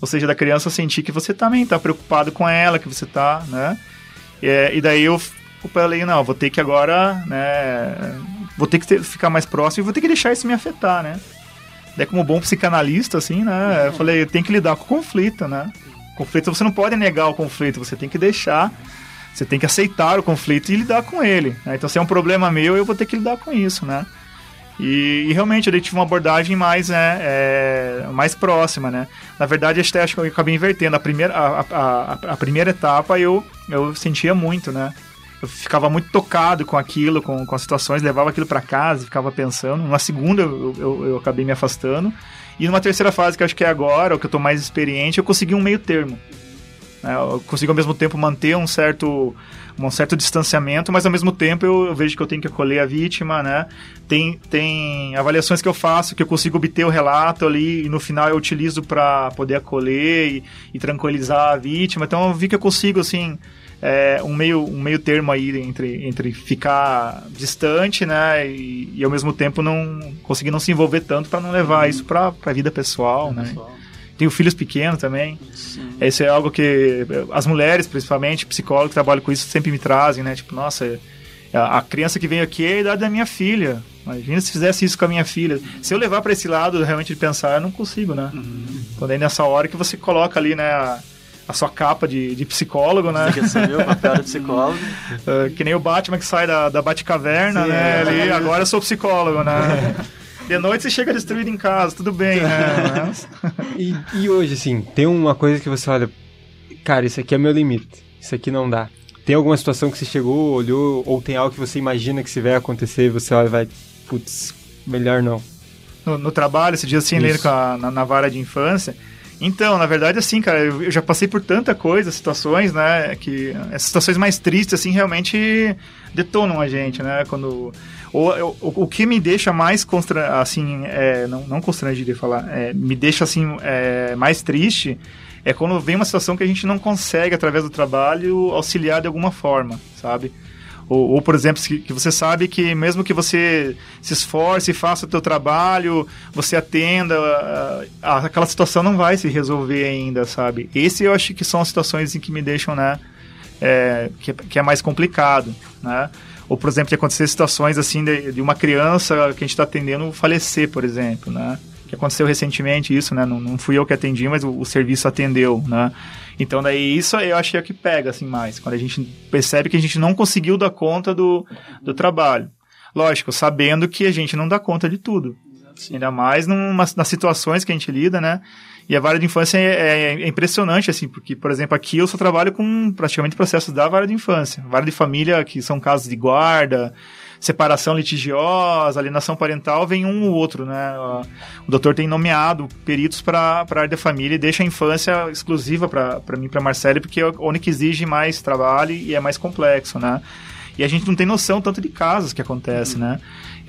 Ou seja, da criança sentir que você também está preocupado com ela, que você está, né? E, e daí eu falei, não, vou ter que agora, né? Vou ter que ter, ficar mais próximo e vou ter que deixar isso me afetar, né? Daí como bom psicanalista, assim, né? Eu falei, tem que lidar com o conflito, né? conflito, você não pode negar o conflito, você tem que deixar você tem que aceitar o conflito e lidar com ele. Né? Então, se é um problema meu, eu vou ter que lidar com isso, né? E, e, realmente eu tive uma abordagem mais, né, é, mais próxima, né? Na verdade, até acho que eu acabei invertendo. A primeira, a, a, a, primeira etapa eu, eu sentia muito, né? Eu ficava muito tocado com aquilo, com, com as situações, levava aquilo para casa, ficava pensando. Na segunda eu, eu, eu, acabei me afastando. E numa terceira fase, que acho que é agora, o que eu tô mais experiente, eu consegui um meio termo. Né? Eu consigo ao mesmo tempo manter um certo um certo distanciamento, mas ao mesmo tempo eu, eu, vejo que eu tenho que acolher a vítima, né? Tem, tem avaliações que eu faço que eu consigo obter o relato ali e no final eu utilizo para poder acolher e, e, tranquilizar a vítima. Então eu vi que eu consigo, assim, é, um, meio, um meio termo aí entre, entre ficar distante, né? E, e ao mesmo tempo não conseguir não se envolver tanto para não levar isso para a vida pessoal, né? Pessoal. Tenho filhos pequenos também. Sim. Isso é algo que as mulheres, principalmente, psicólogos que trabalham com isso, sempre me trazem, né? Tipo, nossa, a criança que vem aqui é a idade da minha filha. Imagina se fizesse isso com a minha filha. Se eu levar para esse lado realmente de pensar, eu não consigo, né? Uhum. Então, daí nessa hora que você coloca ali, né? A, a sua capa de, de psicólogo, né? Você quer o papel de psicólogo. uh, que nem o Batman que sai da, da Batcaverna, Sim, né? É. Ali, agora eu sou psicólogo, né? De noite você chega destruído em casa, tudo bem, né? e, e hoje, assim, tem uma coisa que você olha, cara, isso aqui é meu limite, isso aqui não dá. Tem alguma situação que você chegou, olhou, ou tem algo que você imagina que se vai acontecer e você olha e vai, putz, melhor não. No, no trabalho, esse dia assim, lendo na, na vara de infância, então, na verdade, assim, cara, eu já passei por tanta coisa, situações, né, que essas situações mais tristes, assim, realmente detonam a gente, né, quando... O, o, que me deixa mais, constra, assim, é, não, não constrangido de falar, é, me deixa, assim, é, mais triste é quando vem uma situação que a gente não consegue, através do trabalho, auxiliar de alguma forma, sabe? Ou, ou, por exemplo, que você sabe que mesmo que você se esforce, faça o teu trabalho, você atenda, aquela situação não vai se resolver ainda, sabe? Esse eu acho que são as situações em que me deixam, né, é, que, que é mais complicado, né? Ou, por exemplo, de acontecer situações assim de, de uma criança que a gente está atendendo falecer, por exemplo, né? Que aconteceu recentemente isso, né? Não, não fui eu que atendi, mas o, o serviço atendeu, né? Então daí isso eu acho que é o que pega assim mais, quando a gente percebe que a gente não conseguiu dar conta do, do trabalho. Lógico, sabendo que a gente não dá conta de tudo. Sim. Ainda mais numa, nas situações que a gente lida, né? E a vara de infância é, é, é, impressionante, assim, porque, por exemplo, aqui eu só trabalho com praticamente processos da vara de infância. Vara de família, que são casos de guarda, separação litigiosa, alienação parental, vem um ou outro, né? O doutor tem nomeado peritos para a área da família e deixa a infância exclusiva para mim, para Marcele, porque é onde que exige mais trabalho e é mais complexo, né? E a gente não tem noção tanto de casos que acontecem, né?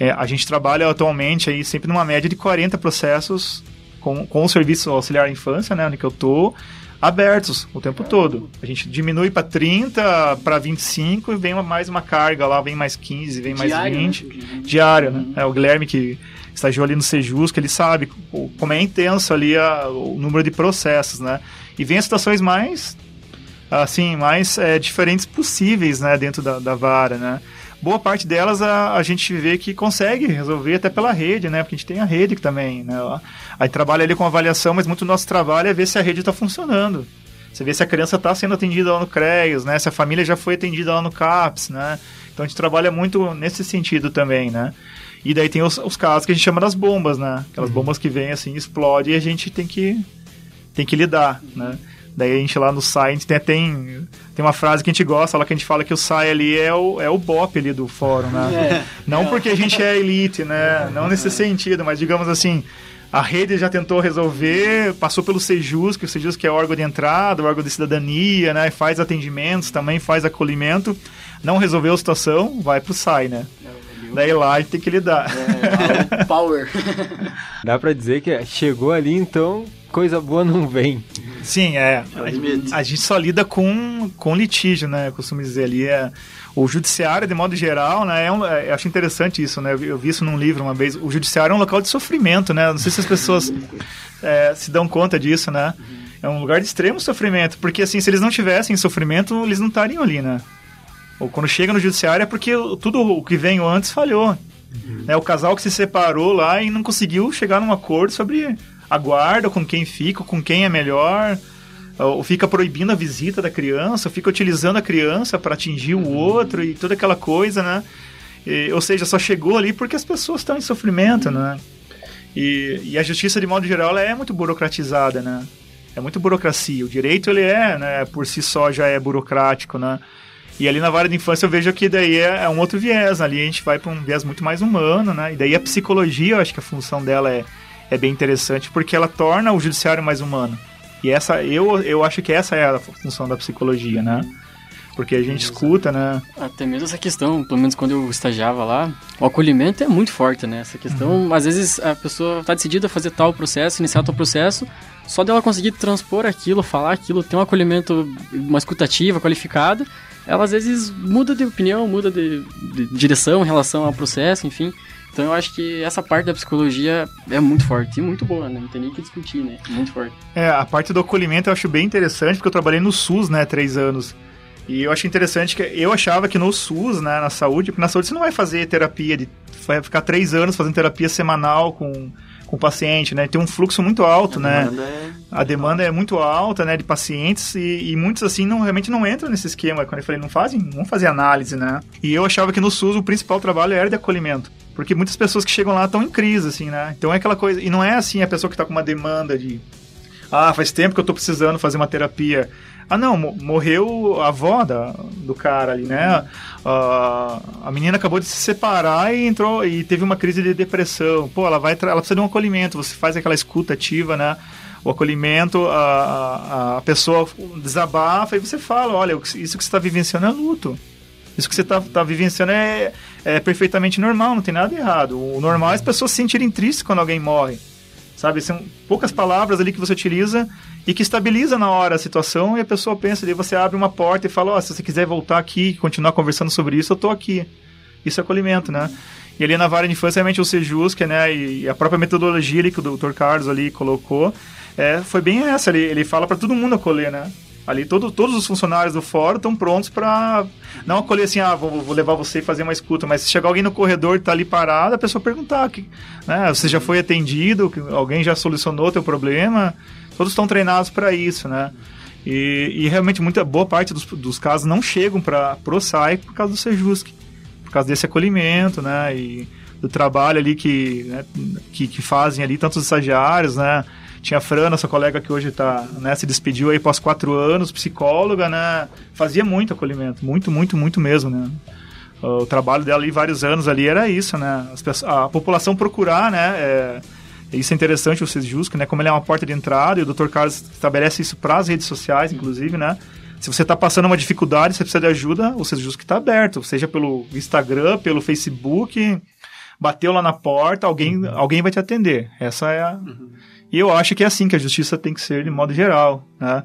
É, a gente trabalha atualmente aí sempre numa média de 40 processos com, com o serviço auxiliar à infância, né, onde que eu tô, abertos o tempo todo. A gente diminui para 30, para 25 e vem mais uma carga lá, vem mais 15, vem mais Diário, 20. Né? Diário, né? Uhum. É, o Guilherme que estagiou ali no Sejus, que ele sabe como é intenso ali a, o número de processos, né? E vem as situações mais, assim, mais é, diferentes possíveis, né, dentro da, da vara, né? Boa parte delas a, a gente vê que consegue resolver até pela rede, né? Porque a gente tem a rede também, né? Aí trabalha ali com avaliação, mas muito do nosso trabalho é ver se a rede está funcionando. Você vê se a criança está sendo atendida lá no CREAS, né? Se a família já foi atendida lá no CAPS, né? Então a gente trabalha muito nesse sentido também, né? E daí tem os, os casos que a gente chama das bombas, né? Aquelas uhum. bombas que vêm assim, explode e a gente tem que, tem que lidar, né? Daí a gente lá no site tem, tem, tem uma frase que a gente gosta, lá que a gente fala que o SAI ali é o, é o BOP ali do fórum, né? É. Não porque a gente é elite, né? Não nesse sentido, mas digamos assim, a rede já tentou resolver, passou pelo Sejus, que o Sejus que é órgão de entrada, órgão de cidadania, né? Faz atendimentos, também faz acolhimento. Não resolveu a situação, vai pro SAI, né? Daí lá a gente tem que lidar. É, power. Dá pra dizer que chegou ali, então coisa boa não vem. Sim, é. A, a, gente só lida com, com litígio, né? Eu costumo dizer ali. É, o judiciário, de modo geral, né? É um, é, eu acho interessante isso, né? Eu vi isso num livro uma vez. O judiciário é um local de sofrimento, né? Não sei se as pessoas é, se dão conta disso, né? É um lugar de extremo sofrimento. Porque, assim, se eles não tivessem sofrimento, eles não estariam ali, né? Ou quando chega no judiciário é porque tudo o que veio antes falhou. Uhum. É o casal que se separou lá e não conseguiu chegar num acordo sobre aguarda com quem fica, com quem é melhor, ou fica proibindo a visita da criança, ou fica utilizando a criança para atingir o outro e toda aquela coisa, né? E, ou seja, só chegou ali porque as pessoas estão em sofrimento, né? E, e, a justiça, de modo geral, é muito burocratizada, né? É muito burocracia. O direito, ele é, né, por si só, já é burocrático, né? E ali na vara de infância eu vejo que daí é, é um outro viés. Ali a gente vai para um viés muito mais humano, né? E daí a psicologia, eu acho que a função dela é, é bem interessante porque ela torna o judiciário mais humano. E essa, eu, eu acho que essa é a função da psicologia, né? Porque a gente escuta, né? Até mesmo essa questão, pelo menos quando eu estagiava lá, o acolhimento é muito forte, né? Essa questão, uhum. às vezes a pessoa está decidida a fazer tal processo, iniciar tal processo, só dela conseguir transpor aquilo, falar aquilo, ter um acolhimento, uma escutativa qualificada, ela às vezes muda de opinião, muda de, de direção em relação ao processo, enfim. Então eu acho que essa parte da psicologia é muito forte e muito boa, né? Não tem nem que discutir, né? Muito forte. É, a parte do acolhimento eu acho bem interessante, porque eu trabalhei no SUS, né, três anos. E eu acho interessante que eu achava que no SUS, né, na saúde, porque na saúde você não vai fazer terapia, de, vai ficar três anos fazendo terapia semanal com com o paciente, né? Tem um fluxo muito alto, a né? Demanda é... A demanda é muito alta, né? De pacientes e, e, muitos, assim, não, realmente não entram nesse esquema. Quando eu falei, não fazem, não fazer análise, né? E eu achava que no SUS o principal trabalho era de acolhimento. Porque muitas pessoas que chegam lá estão em crise, assim, né? Então é aquela coisa... E não é, assim, a pessoa que está com uma demanda de... Ah, faz tempo que eu estou precisando fazer uma terapia. Ah, não, morreu a avó da, do cara ali, né? Uh, a menina acabou de se separar e entrou e teve uma crise de depressão. Pô, ela vai ela precisa de um acolhimento. Você faz aquela escuta ativa, né? O acolhimento, a, a, a pessoa desabafa e você fala: olha, isso que você está vivenciando é luto. Isso que você está tá vivenciando é, é perfeitamente normal, não tem nada errado. O normal é as pessoas se sentirem tristes quando alguém morre. Sabe? São poucas palavras ali que você utiliza e que estabiliza na hora a situação e a pessoa pensa, daí você abre uma porta e fala, ó, oh, se você quiser voltar aqui e continuar conversando sobre isso, eu tô aqui. Isso é acolhimento, né? E ali na vara de infância, realmente o Sejusca, né, e a própria metodologia ali que o Dr. Carlos ali colocou, é, foi bem essa, ele, ele fala para todo mundo acolher, né? Ali todo, todos os funcionários do fórum estão prontos para não acolher assim, ah, vou, vou, levar você e fazer uma escuta, mas se chegar alguém no corredor e tá ali parado, a pessoa perguntar, que, né, você já foi atendido, alguém já solucionou teu problema, todos estão treinados para isso, né? E, e, realmente muita boa parte dos, dos casos não chegam para pro SAI por causa do Sejusc, por causa desse acolhimento, né? E do trabalho ali que, né, que, que, fazem ali tantos estagiários, né? Tinha a Fran, nossa colega que hoje tá, né, se despediu aí após quatro anos, psicóloga, né? Fazia muito acolhimento, muito, muito, muito mesmo, né? o trabalho dela ali vários anos ali era isso, né? Pessoas, a população procurar, né? É, isso é interessante o Sesjusc, né? Como ele é uma porta de entrada e o Dr. Carlos estabelece isso para as redes sociais, inclusive, né? Se você está passando uma dificuldade, você precisa de ajuda, o Sesjusc está aberto, seja pelo Instagram, pelo Facebook, bateu lá na porta, alguém, uhum. alguém vai te atender. Essa é a... Uhum. E eu acho que é assim que a justiça tem que ser de modo geral, né?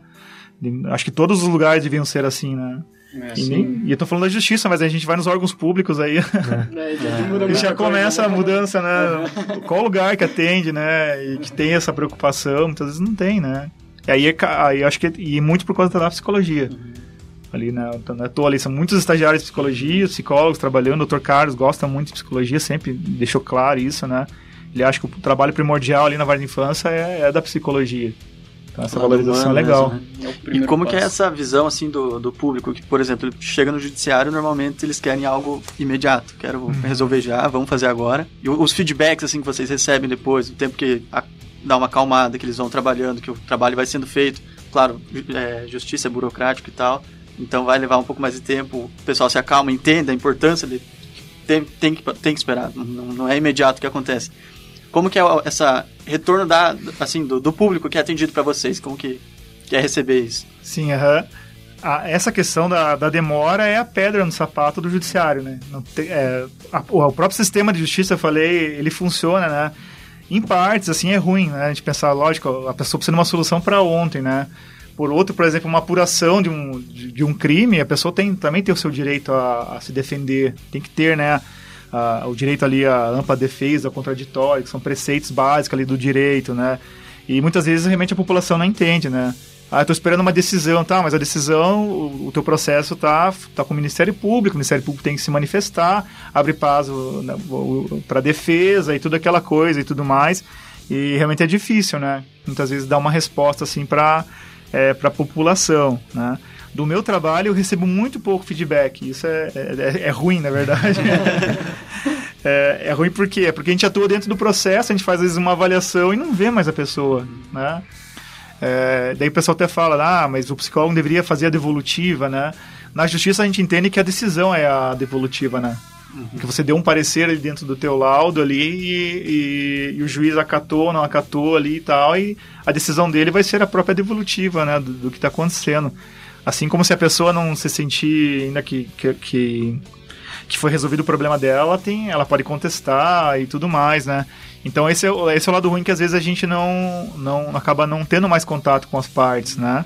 Acho que todos os lugares deviam ser assim, né? É, e, nem, e eu tô falando da justiça, mas a gente vai nos órgãos públicos aí. É. É, e já começa a mudança, né? Qual lugar que atende, né? E que tem essa preocupação, muitas vezes não tem, né? E aí, aí acho que. E muito por conta da psicologia. Uhum. Ali, né? Não é ali, são muitos estagiários de psicologia, psicólogos trabalhando. O Dr. Carlos gosta muito de psicologia, sempre deixou claro isso, né? Ele acha que o trabalho primordial ali na vara de infância é, é da psicologia. Então essa valorização é legal. Mesmo, né? é e como passo. que é essa visão assim do, do público que, por exemplo, chega no judiciário, normalmente eles querem algo imediato, quero uhum. resolver já, vamos fazer agora. E os feedbacks assim que vocês recebem depois, o tempo que a, dá uma acalmada, que eles vão trabalhando, que o trabalho vai sendo feito. Claro, é, justiça é burocrático e tal, então vai levar um pouco mais de tempo. O pessoal se acalma, entende a importância de tem, tem, que, tem que esperar, não, não é imediato que acontece. Como que é essa retorno da, assim, do, do público que é atendido para vocês? Como que, que é receber isso? Sim, aham. essa questão da, da, demora é a pedra no sapato do judiciário, né? É, a, o próprio sistema de justiça, eu falei, ele funciona, né? Em partes, assim, é ruim, né? A gente pensar, lógico, a pessoa precisa de uma solução para ontem, né? Por outro, por exemplo, uma apuração de um, de, de um crime, a pessoa tem, também tem o seu direito a, a se defender. Tem que ter, né? O direito ali à ampla defesa, contraditório, que são preceitos básicos ali do direito, né? E muitas vezes realmente a população não entende, né? Ah, estou esperando uma decisão, tá? Mas a decisão, o, o teu processo tá, tá com o Ministério Público, o Ministério Público tem que se manifestar, abre prazo né, para defesa e tudo aquela coisa e tudo mais. E realmente é difícil, né? Muitas vezes dar uma resposta assim para é, a população, né? Do meu trabalho eu recebo muito pouco feedback. Isso é, é, é ruim, na verdade. é, é, ruim por quê? Porque a gente atua dentro do processo, a gente faz às vezes uma avaliação e não vê mais a pessoa, né? É, daí o pessoal até fala, ah, mas o psicólogo deveria fazer a devolutiva, né? Na justiça a gente entende que a decisão é a devolutiva, né? Uhum. Que você deu um parecer ali dentro do teu laudo ali e, e, e, o juiz acatou, não acatou ali e tal, e a decisão dele vai ser a própria devolutiva, né? Do, do que está acontecendo. Assim como se a pessoa não se sentir ainda que, que, que, que foi resolvido o problema dela, tem, ela pode contestar e tudo mais, né? Então esse é, esse é o lado ruim que às vezes a gente não, não acaba não tendo mais contato com as partes, né?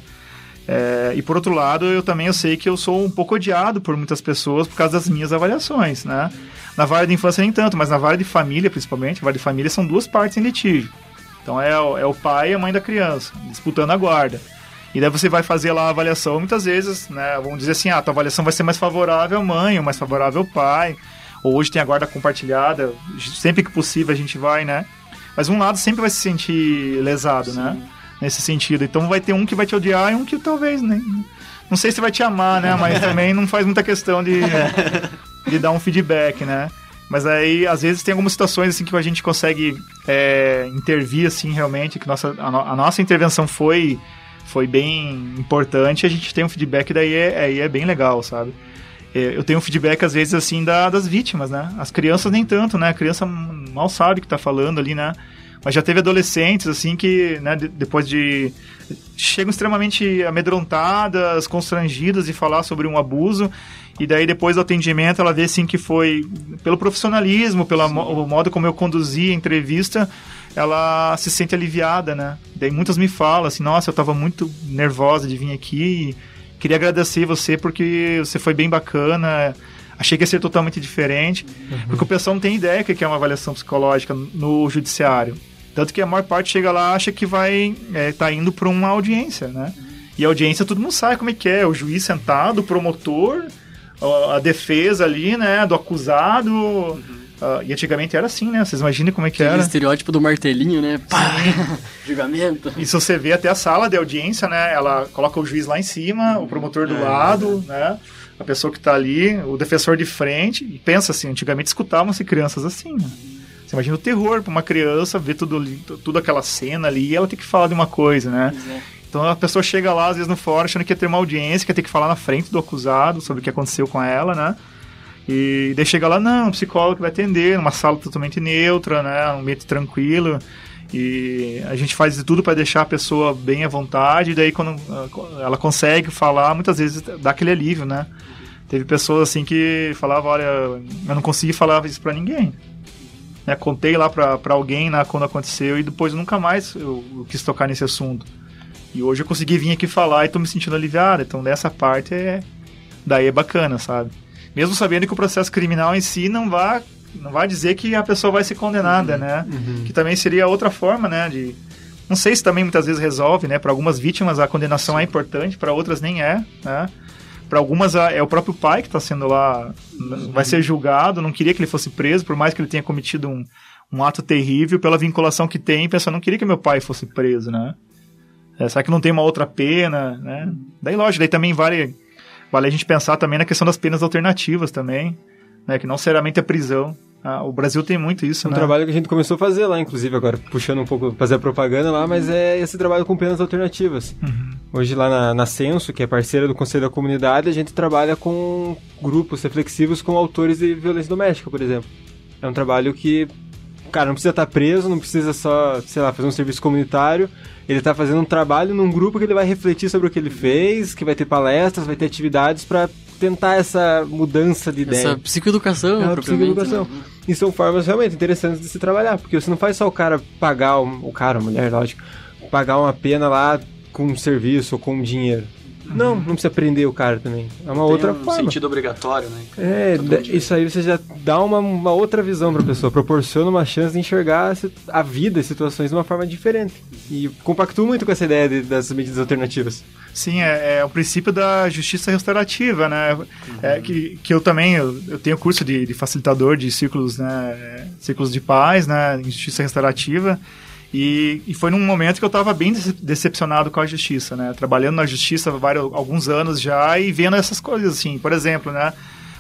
É, e por outro lado, eu também eu sei que eu sou um pouco odiado por muitas pessoas por causa das minhas avaliações, né? Na vara de infância nem tanto, mas na vara de família, principalmente, vara de família são duas partes em litígio. Então é, é o pai e a mãe da criança, disputando a guarda. E daí você vai fazer lá a avaliação, muitas vezes, né? Vamos dizer assim, ah, a tua avaliação vai ser mais favorável à mãe, ou mais favorável ao pai. Ou hoje tem a guarda compartilhada, sempre que possível a gente vai, né? Mas um lado sempre vai se sentir lesado, né? Sim. né? Nesse sentido. Então vai ter um que vai te odiar e um que talvez nem. Né? Não sei se vai te amar, né? Mas também não faz muita questão de, de dar um feedback, né? Mas aí, às vezes, tem algumas situações assim que a gente consegue é, intervir, assim, realmente, que nossa, a, no, a nossa intervenção foi foi bem importante. A gente tem um feedback daí é, aí é bem legal, sabe? É, eu tenho um feedback, às vezes, assim, da, das vítimas, né? As crianças nem tanto, né? A criança mal sabe o que tá falando ali, né? Mas já teve adolescentes, assim, que, né, depois de... Chegam extremamente amedrontadas, constrangidas de falar sobre um abuso, e daí depois do atendimento ela vê, assim, que foi pelo profissionalismo, pelo mo modo como eu conduzi a entrevista, ela se sente aliviada, né? Daí muitas me falam assim, nossa, eu tava muito nervosa de vir aqui e queria agradecer você porque você foi bem bacana, achei que ia ser totalmente diferente, uhum. porque o pessoal não tem ideia que é uma avaliação psicológica no judiciário. Tanto que a maior parte chega lá acha que vai é, tá indo para uma audiência, né? E a audiência todo mundo sabe como é que é, o juiz sentado, o promotor, a defesa ali, né, do acusado, uhum Uh, e antigamente era assim, né? Vocês imaginem como é que Aquele era. estereótipo do martelinho, né? Pá! Julgamento. Isso você vê até a sala de audiência, né? Ela coloca o juiz lá em cima, o promotor do é, lado, é. né? A pessoa que está ali, o defensor de frente. E pensa assim, antigamente escutavam-se crianças assim, né? Você imagina o terror para uma criança ver tudo, tudo aquela cena ali e ela tem que falar de uma coisa, né? É. Então a pessoa chega lá, às vezes no fórum, achando que ia ter uma audiência, que ia ter que falar na frente do acusado sobre o que aconteceu com ela, né? E daí chega lá, não, um psicólogo que vai atender, numa sala totalmente neutra, né? Um ambiente tranquilo. E a gente faz de tudo para deixar a pessoa bem à vontade. E daí, quando ela consegue falar, muitas vezes dá aquele alívio, né? Teve pessoas assim que falavam: Olha, eu não consegui falar isso para ninguém. Né? Contei lá para alguém né, quando aconteceu e depois nunca mais eu, eu, quis tocar nesse assunto. E hoje eu consegui vir aqui falar e tô me sentindo aliviado. Então, dessa parte é. Daí é bacana, sabe? Mesmo sabendo que o processo criminal em si não vai não vai dizer que a pessoa vai ser condenada, uhum, né? Uhum. Que também seria outra forma, né? De não sei se também muitas vezes resolve, né? Para algumas vítimas a condenação é importante, para outras nem é, né? Para algumas é o próprio pai que está sendo lá, uhum. vai ser julgado, não queria que ele fosse preso, por mais que ele tenha cometido um, um ato terrível pela vinculação que tem, pensa, não queria que meu pai fosse preso, né? É, será que não tem uma outra pena, né? Daí, lógico, daí também vale, vale a gente pensar também na questão das penas alternativas também, né? Que não seriamente a prisão. Ah, o Brasil tem muito isso, um né? trabalho que a gente começou a fazer lá, inclusive, agora puxando um pouco, fazer a propaganda lá, mas é esse trabalho com penas alternativas. Uhum. Hoje lá na, na Censo, que é parceira do Conselho da Comunidade, a gente trabalha com grupos reflexivos com autores de violência doméstica, por exemplo. É um trabalho que, cara, não precisa estar preso, não precisa só, sei lá, fazer um serviço comunitário. Ele está fazendo um trabalho num grupo que ele vai refletir sobre o que ele fez, que vai ter palestras, vai ter atividades para tentar essa mudança de ideia. Essa psicoeducação, é, psicoeducação. E são formas realmente interessantes de se trabalhar, porque você não faz só o cara pagar, o, cara, a mulher, lógico, pagar uma pena lá com um serviço ou com dinheiro. Não, não precisa prender o cara também. É uma Tem outra um forma. sentido obrigatório, né? É, isso aí você já dá uma, uma outra visão pra pessoa, proporciona uma chance de enxergar a vida, situações de uma forma diferente. E compactua muito com essa ideia de, das medidas alternativas. Sim, é, é, o princípio da justiça restaurativa, né? Uhum. É, que, que eu também, eu, eu tenho curso de, de facilitador de círculos, né? Círculos de paz, né? Em justiça restaurativa. E, e, foi num momento que eu estava bem decepcionado com a justiça, né? Trabalhando na justiça há vários, alguns anos já e vendo essas coisas assim. Por exemplo, né?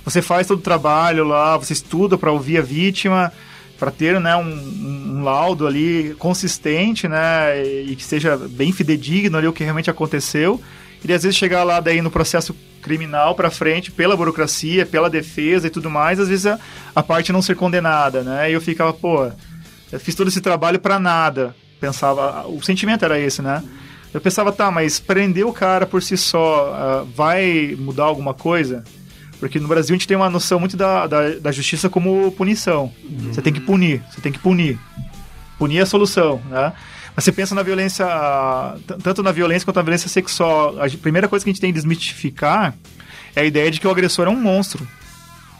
Você faz todo o trabalho lá, você estuda para ouvir a vítima, para ter né, um, um, laudo ali consistente, né? E que seja bem fidedigno ali o que realmente aconteceu. E às vezes chegar lá daí no processo criminal para frente, pela burocracia, pela defesa e tudo mais, às vezes a, a parte não ser condenada, né? E eu ficava, pô eu fiz todo esse trabalho para nada. Pensava, o sentimento era esse, né? Eu pensava, tá, mas prender o cara por si só uh, vai mudar alguma coisa? Porque no Brasil a gente tem uma noção muito da, da, da justiça como punição. Uhum. Você tem que punir, você tem que punir. Punir é a solução, né? Mas você pensa na violência, tanto na violência quanto na violência sexual. A primeira coisa que a gente tem que desmitificar é a ideia de que o agressor é um monstro.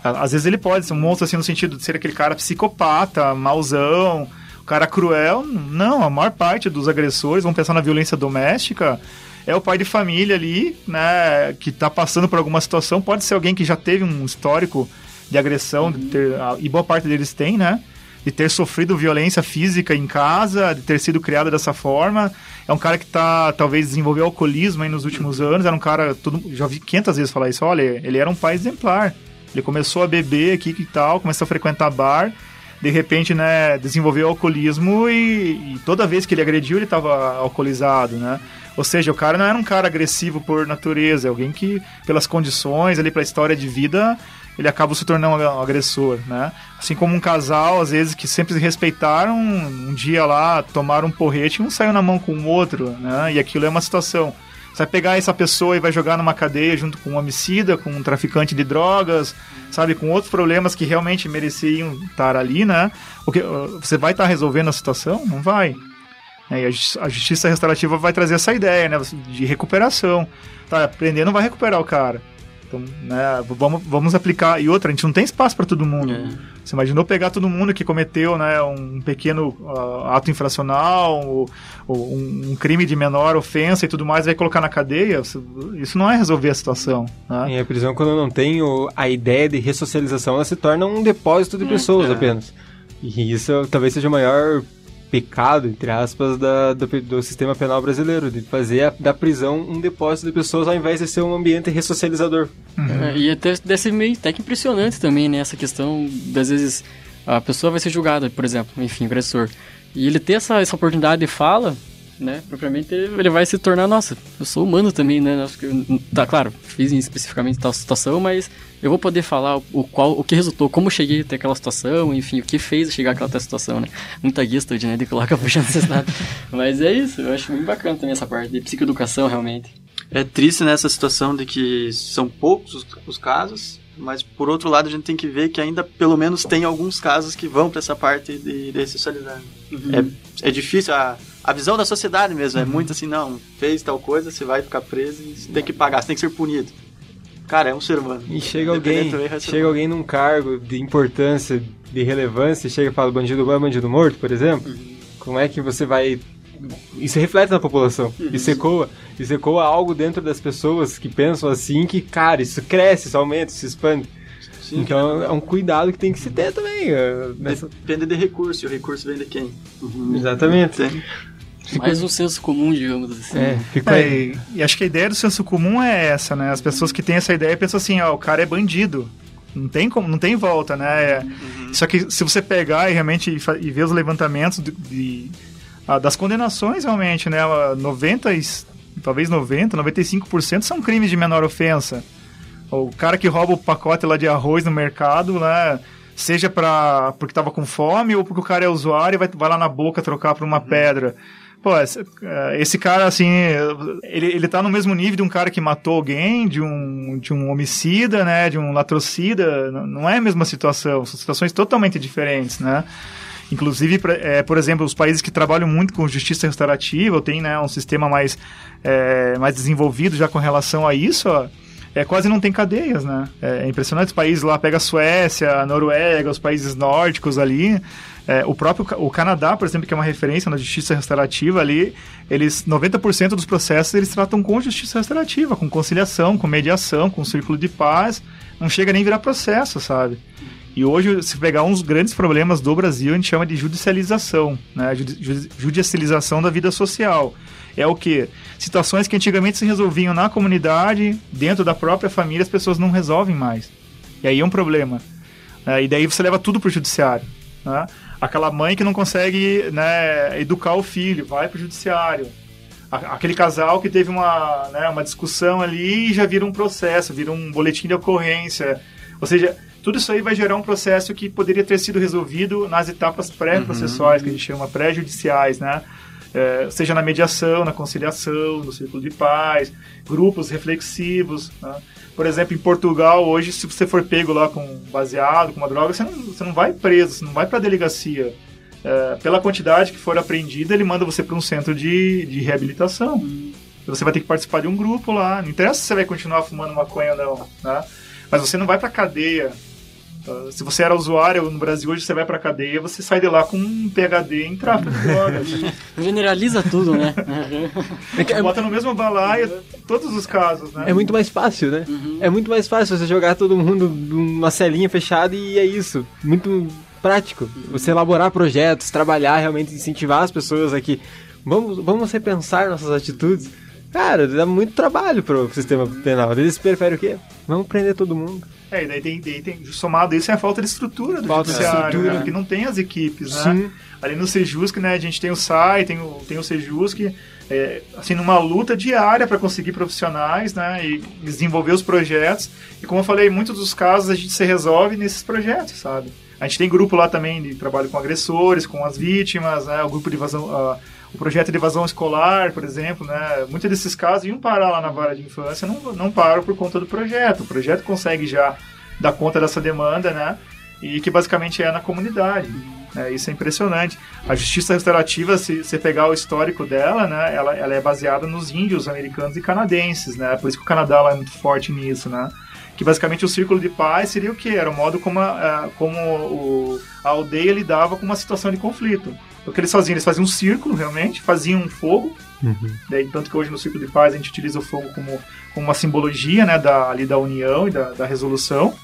Às vezes ele pode ser um monstro assim no sentido de ser aquele cara psicopata, mauzão, cara cruel. Não, a maior parte dos agressores, vamos pensar na violência doméstica, é o pai de família ali, né, que está passando por alguma situação. Pode ser alguém que já teve um histórico de agressão, uhum. de ter, e boa parte deles tem, né? De ter sofrido violência física em casa, de ter sido criado dessa forma. É um cara que tá, talvez, desenvolveu alcoolismo aí nos últimos anos. Era um cara, todo, já vi 500 vezes falar isso. Olha, ele era um pai exemplar ele começou a beber aqui e tal, começou a frequentar bar, de repente, né, desenvolveu alcoolismo e, e toda vez que ele agrediu, ele estava alcoolizado, né? Ou seja, o cara não era um cara agressivo por natureza, é alguém que, pelas condições ali, pela história de vida, ele acaba se tornando um agressor, né? Assim como um casal, às vezes, que sempre se respeitaram, um dia lá tomaram um porrete e um saiu na mão com o outro, né? E aquilo é uma situação você vai pegar essa pessoa e vai jogar numa cadeia junto com um homicida, com um traficante de drogas, sabe, com outros problemas que realmente mereciam estar ali, né? Porque você vai estar resolvendo a situação? Não vai. É, e a justiça restaurativa vai trazer essa ideia, né, de recuperação. Tá, prender não vai recuperar o cara. Então, né, vamos, vamos aplicar. E outra, a gente não tem espaço para todo mundo. É. Você imaginou pegar todo mundo que cometeu né, um pequeno uh, ato infracional, ou, ou um, um, crime de menor ofensa e tudo mais, vai colocar na cadeia? Isso não é resolver a situação. Né? E a prisão, quando não tem o, a ideia de ressocialização, ela se torna um depósito de hum, pessoas é. apenas. E isso talvez seja o maior pecado, entre aspas, da, do, do, sistema penal brasileiro, de fazer a, da prisão um depósito de pessoas ao invés de ser um ambiente ressocializador. Uhum. É, e até deve ser meio até que impressionante também, né? Essa questão, das vezes, a pessoa vai ser julgada, por exemplo, enfim, agressor. E ele ter essa, essa oportunidade de fala, né, propriamente, ele vai se tornar, nossa, eu sou humano também, né? Tá, claro, fiz especificamente tal situação, mas eu vou poder falar o, qual, o que resultou, como cheguei até aquela situação, enfim, o que fez chegar àquela situação, né? Muita guista né, de colocar puxando esses dados. mas é isso, eu acho muito bacana também essa parte de psicoeducação, realmente. É triste nessa situação de que são poucos os, os casos, mas por outro lado a gente tem que ver que ainda pelo menos tem alguns casos que vão para essa parte de, de ressexualidade. Uhum. É, é difícil, a, a visão da sociedade mesmo é uhum. é muito assim, não, fez tal coisa, você vai ficar preso e você tem que pagar, você tem que ser punido. Cara, é um ser humano. E chega alguém, chega alguém num cargo de importância, de relevância, e chega e fala bandido bom é bandido morto, por exemplo. Uhum. Como é que você vai isso reflete na população. Uhum. Isso ecoa. Isso ecoa algo dentro das pessoas que pensam assim que, cara, isso cresce, isso aumenta, isso expande. Sim, então é um cuidado que tem que se ter também. Uh, nessa... Depende de recurso, e o recurso vem de quem? Uhum. Exatamente. Sim. Mais um senso comum, digamos assim. É, fica é, e, e, acho que a ideia do senso comum é essa, né? As pessoas que têm essa ideia pensam assim, ó, o cara é bandido. Não tem como, não tem volta, né? É, uhum. Só que se você pegar e realmente e ver os levantamentos de, de ah, das condenações, realmente, né? 90, talvez 90, 95% são crimes de menor ofensa. O cara que rouba o pacote lá de arroz no mercado, né? Seja pra, porque tava com fome ou porque o cara é usuário e vai, vai lá na boca trocar por uma uhum. pedra. Pô, esse, eh, esse, cara, assim, ele, ele tá no mesmo nível de um cara que matou alguém, de um, de um homicida, né? De um latrocida. Não é a mesma situação. São situações totalmente diferentes, né? Inclusive, é, por exemplo, os países que trabalham muito com justiça restaurativa, tem né, um sistema mais, é, mais desenvolvido já com relação a isso, ó, é, quase não tem cadeias, né? É, é impressionante os países lá, pega a Suécia, a Noruega, os países nórdicos ali, é, o próprio o Canadá, por exemplo, que é uma referência na justiça restaurativa ali, eles 90% dos processos eles tratam com justiça restaurativa, com conciliação, com mediação, com círculo de paz, não chega nem a virar processo, sabe? E hoje, se pegar uns grandes problemas do Brasil, a gente chama de judicialização, né? Judicialização da vida social. É o que? Situações que antigamente se resolviam na comunidade, dentro da própria família, as pessoas não resolvem mais. E aí é um problema. É, e daí você leva tudo para o judiciário. Né? Aquela mãe que não consegue né, educar o filho, vai para o judiciário. Aquele casal que teve uma, né, uma discussão ali e já vira um processo, vira um boletim de ocorrência. Ou seja, tudo isso aí vai gerar um processo que poderia ter sido resolvido nas etapas pré-processuais, uhum. que a gente chama pré-judiciais, né? É, seja na mediação, na conciliação, no círculo de paz, grupos reflexivos. Né? Por exemplo, em Portugal, hoje, se você for pego lá com baseado, com uma droga, você não, você não vai preso, você não vai para a delegacia. É, pela quantidade que for apreendida, ele manda você para um centro de, de reabilitação. Uhum. Você vai ter que participar de um grupo lá. Não interessa se você vai continuar fumando maconha ou não, né? Mas você não vai para cadeia Uh, se você era usuário no Brasil hoje, você vai pra cadeia, você sai de lá com um PHD em tráfico de drogas. Generaliza tudo, né? é Bota no mesmo balaio todos os casos, né? É muito mais fácil, né? Uhum. É muito mais fácil você jogar todo mundo numa celinha fechada e é isso. Muito prático. Você elaborar projetos, trabalhar, realmente incentivar as pessoas aqui. Vamos, vamos repensar nossas atitudes. Cara, dá muito trabalho pro sistema penal. Eles preferem o quê? Vamos prender todo mundo. É, e daí tem, daí tem somado isso é a falta de estrutura do falta judiciário, de estrutura. Né? que não tem as equipes, né? Sim. Ali no Sejusc, né, a gente tem o SAI, tem o, tem o Sejusc, é, assim, numa luta diária para conseguir profissionais, né, e desenvolver os projetos. E como eu falei, muitos dos casos a gente se resolve nesses projetos, sabe? A gente tem grupo lá também de trabalho com agressores, com as vítimas, né, o grupo de evasão, uh, o projeto de evasão escolar, por exemplo, né? Muitos desses casos iam parar lá na vara de infância, não, não param por conta do projeto. O projeto consegue já dar conta dessa demanda, né? E que basicamente é na comunidade. É, isso é impressionante. A justiça restaurativa, se você pegar o histórico dela, né, ela, ela é baseada nos índios americanos e canadenses, né? Por isso que o Canadá lá é muito forte nisso, né? Que basicamente o círculo de paz seria o que? Era o modo como a, como o, a aldeia lidava com uma situação de conflito. O que eles faziam? Eles faziam um círculo, realmente, faziam um fogo. Uhum. Daí, tanto que hoje no círculo de paz a gente utiliza o fogo como, como uma simbologia né, da, ali da união e da, da resolução.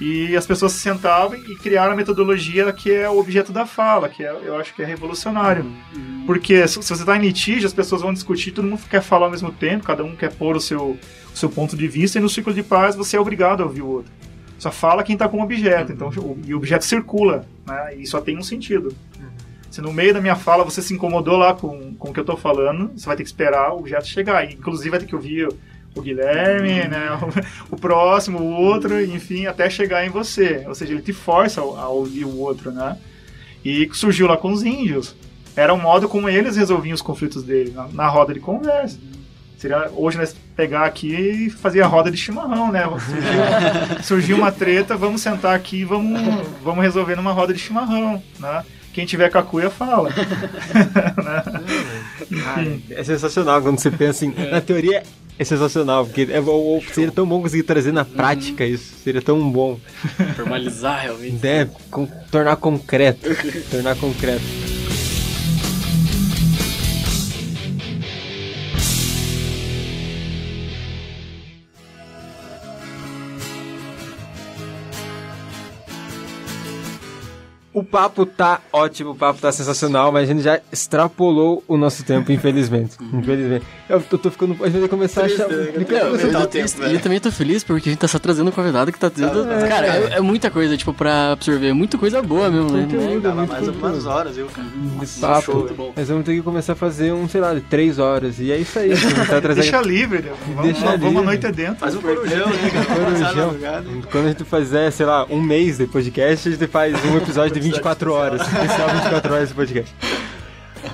E as pessoas se sentavam e criaram a metodologia que é o objeto da fala, que é, eu acho que é revolucionário. Uhum. Porque se, se você está em litígio, as pessoas vão discutir, todo mundo quer falar ao mesmo tempo, cada um quer pôr o seu, o seu ponto de vista, e no círculo de paz você é obrigado a ouvir o outro. Só fala quem está com o objeto, então, e o objeto circula, né, e só tem um sentido. Se no meio da minha fala você se incomodou lá com, com o que eu tô falando, você vai ter que esperar o objeto chegar. E, inclusive vai ter que ouvir o Guilherme, né, o, o, próximo, o outro, enfim, até chegar em você. Ou seja, ele te força a, a ouvir o outro, né? E surgiu lá com os índios. Era um modo como eles resolviam os conflitos dele, na, na roda de conversa. Seria hoje nós pegar aqui e fazer a roda de chimarrão, né? Surgiu, surgiu uma treta, vamos sentar aqui e vamos, vamos resolver numa roda de chimarrão, né? Quem tiver cacuia fala. né? ah, é sensacional quando você pensa em. Na teoria é sensacional, porque é, ou, seria tão bom conseguir trazer na prática uhum. isso. Seria tão bom. Formalizar realmente. É, com, tornar concreto. tornar concreto. O papo tá ótimo, o papo tá sensacional, mas a gente já extrapolou o nosso tempo, infelizmente. Infelizmente. Eu tô, tô, ficando. A gente vai começar triste, a achar. Né? Eu, eu, tá tempo, e eu também tô feliz porque a gente tá só trazendo um convidado que tá tendo. É, cara, é, é, muita coisa, tipo, pra absorver. Muita coisa boa mesmo, né? Conteúdo, é, mais algumas horas, eu, cara. De papo. Show, muito bom. Mas vamos ter que começar a fazer um, sei lá, de três horas. E é isso aí. Tá trazendo... Deixa livre, né? Vamos, Deixa vamos, livre. vamos a noite adentro. Faz um corujão, né, cara? Corujão. Quando a gente fizer, sei lá, um mês de podcast, a gente faz um episódio de 24 horas especial 24 horas de podcast.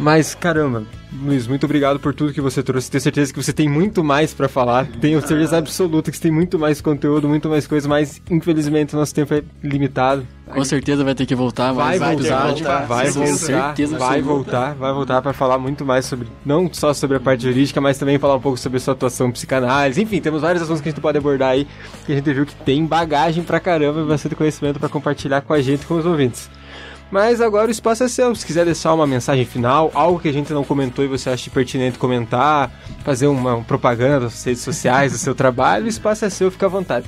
Mas, caramba, Luiz, muito obrigado por tudo que você trouxe. Tenho certeza que você tem muito mais para falar. Tenho certeza absoluta que você tem muito mais conteúdo, muito mais coisa, mas infelizmente o nosso tempo é limitado. Com certeza vai ter que voltar. Vai, vai voltar, voltar, vai voltar, certeza vai voltar, vai voltar para falar muito mais sobre, não só sobre a parte jurídica, mas também falar um pouco sobre a sua atuação psicanálise. Enfim, temos vários assuntos que a gente pode abordar aí, que a gente viu que tem bagagem pra caramba e bastante conhecimento para compartilhar com a gente, com os ouvintes. Mas agora o espaço é seu. Se quiser deixar uma mensagem final, algo que a gente não comentou e você acha pertinente comentar, fazer uma propaganda das redes sociais do seu trabalho, o espaço é seu, fica à vontade.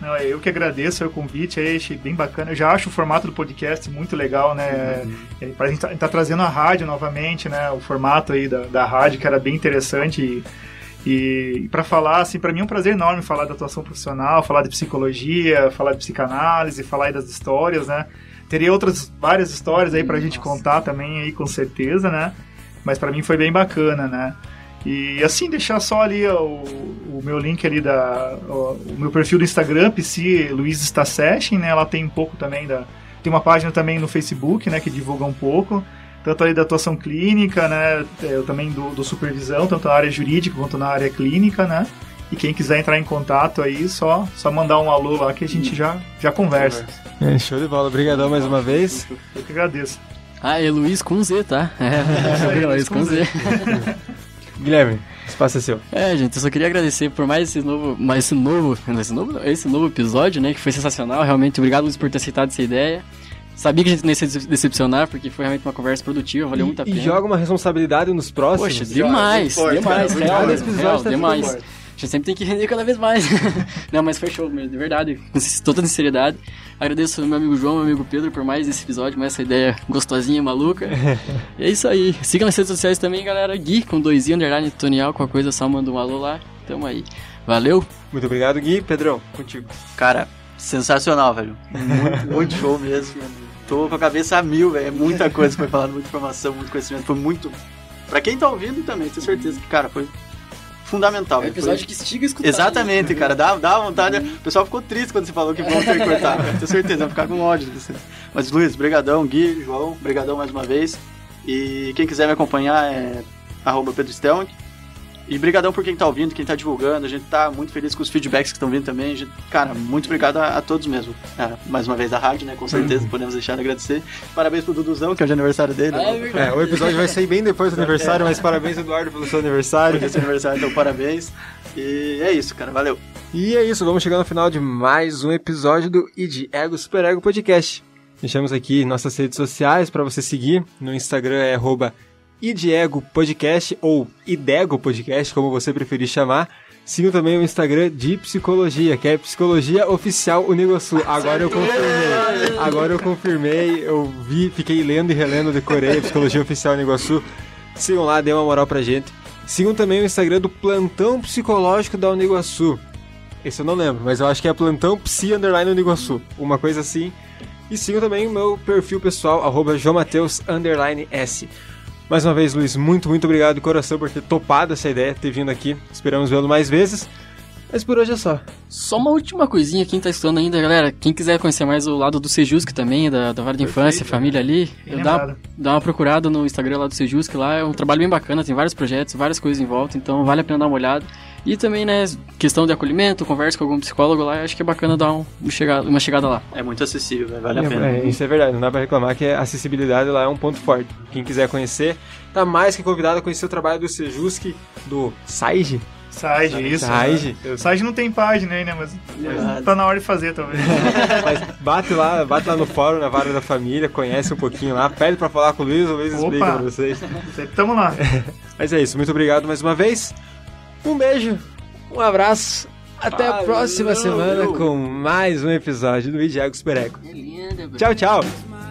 Não, é eu que agradeço o convite, aí, achei bem bacana. Eu já acho o formato do podcast muito legal, né? Uhum. É, a gente tá, tá, trazendo a rádio novamente, né? O formato aí da, da rádio, que era bem interessante. E, e para falar, assim, para mim é um prazer enorme falar da atuação profissional, falar de psicologia, falar de psicanálise, falar aí das histórias, né? Teria outras várias histórias aí pra Nossa. gente contar também aí com certeza, né? Mas para mim foi bem bacana, né? E assim, deixar só ali o, o meu link ali da. O, o, meu perfil do Instagram, PC Luiz Está Session, né? Ela tem um pouco também da. Tem uma página também no Facebook, né? Que divulga um pouco. Tanto ali da atuação clínica, né? Eu também do, do supervisão, tanto na área jurídica quanto na área clínica, né? E quem quiser entrar em contato aí, só, só mandar um alô lá que a gente já, já conversa. É, show de bola. Obrigadão mais uma vez. Eu que agradeço. Ah, é Luiz com Z, tá? É, é Luiz com Z. Guilherme, espaço é seu. É, gente, eu só queria agradecer por mais esse novo, mais esse novo, esse novo, esse novo episódio, né, que foi sensacional, realmente. Obrigado, Luiz, por ter aceitado essa ideia. Sabia que a gente não ia se decepcionar, porque foi realmente uma conversa produtiva, valeu e, muito a pena. E joga uma responsabilidade nos próximos. Poxa, demais, demais, real, real, demais gente sempre tem que render cada vez mais. não, mas foi show mesmo, de verdade. Com toda sinceridade. Agradeço ao meu amigo João, meu amigo Pedro por mais esse episódio, mais essa ideia gostosinha, maluca. e é isso aí. Siga nas redes sociais também, galera. Gui, com dois i, underline, tutorial, qualquer coisa, só manda um alô lá. Tamo aí. Valeu. Muito obrigado, Gui. Pedrão, contigo. Cara, sensacional, velho. Muito, muito show mesmo. Tô com a cabeça a mil, velho. É muita coisa foi falado, muita informação, muito conhecimento. Foi muito. Pra quem tá ouvindo também, tenho certeza que, cara, foi fundamental. É um episódio foi... que estiga escutar. Exatamente, cara. Dá, dá vontade. O pessoal ficou triste quando você falou que vão ter que cortar. Tenho certeza, vai ficar com ódio de vocês. Mas, Luiz, brigadão. Gui, João, brigadão mais uma vez. E quem quiser me acompanhar é arroba Pedro. E brigadão por quem tá ouvindo, quem tá divulgando. A gente tá muito feliz com os feedbacks que estão vindo também. Gente, cara, muito obrigado a, a todos mesmo. É, mais uma vez a rádio, né? Com certeza, podemos deixar de agradecer. Parabéns pro Duduzão, que é o aniversário dele. É, é, o episódio vai sair bem depois do aniversário, mas parabéns, Eduardo, pelo seu aniversário. Por esse aniversário, então parabéns. E é isso, cara. Valeu. E é isso, vamos chegar no final de mais um episódio do ID Ego Super Ego Podcast. Deixamos aqui nossas redes sociais para você seguir. No Instagram é arroba Idiego Podcast ou Idego Podcast, como você preferir chamar. Sigam também o Instagram de Psicologia, que é Psicologia Oficial Unigosul. Agora eu confirmei. Agora eu confirmei. Eu vi, fiquei lendo e relendo, decorei Psicologia Oficial Uniguaçu. Sigam lá, dê uma moral pra gente. Sigam também o Instagram do Plantão Psicológico da Uniguaçu. Esse eu não lembro, mas eu acho que é Plantão Psi Underline Uniguaçu. Uma coisa assim. E sigam também o meu perfil pessoal, arroba. Mais uma vez, Luiz, muito, muito obrigado de coração por ter topado essa ideia, ter vindo aqui. Esperamos vê-lo mais vezes. Mas por hoje é só. Só uma última coisinha, quem tá estudando ainda, galera, quem quiser conhecer mais o lado do Sejusc também, da, da Vara de Infância, família ali, eu dá, dá uma procurada no Instagram lá do Sejusc, lá é um trabalho bem bacana, tem vários projetos, várias coisas em volta, então vale a pena dar uma olhada. E também, né, questão de acolhimento, conversa com algum psicólogo lá, acho que é bacana dar um- uma, chegada, uma chegada lá. É muito acessível, né? vale a É, pena. é, isso é verdade, não dá pra reclamar que a acessibilidade lá é um ponto forte. Quem quiser conhecer, tá mais que convidado a conhecer o trabalho do Sejusc, do Saige. Sage, isso. Sage. né? Sage não tem página aí, né? Mas, mas tá na hora de fazer, talvez. Mas bate lá, bate lá no fórum, na Vara da Família, conhece um pouquinho lá, pede pra falar com o Luiz, o Luiz Opa. explica pra vocês. Tamo lá. Mas é isso, muito obrigado mais uma vez. Um beijo, um abraço. Até a próxima semana com mais um episódio do Diego Superego. Tchau, tchau.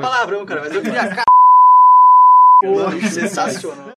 Falar palavrão, cara, mas eu queria. Porra, sensacional.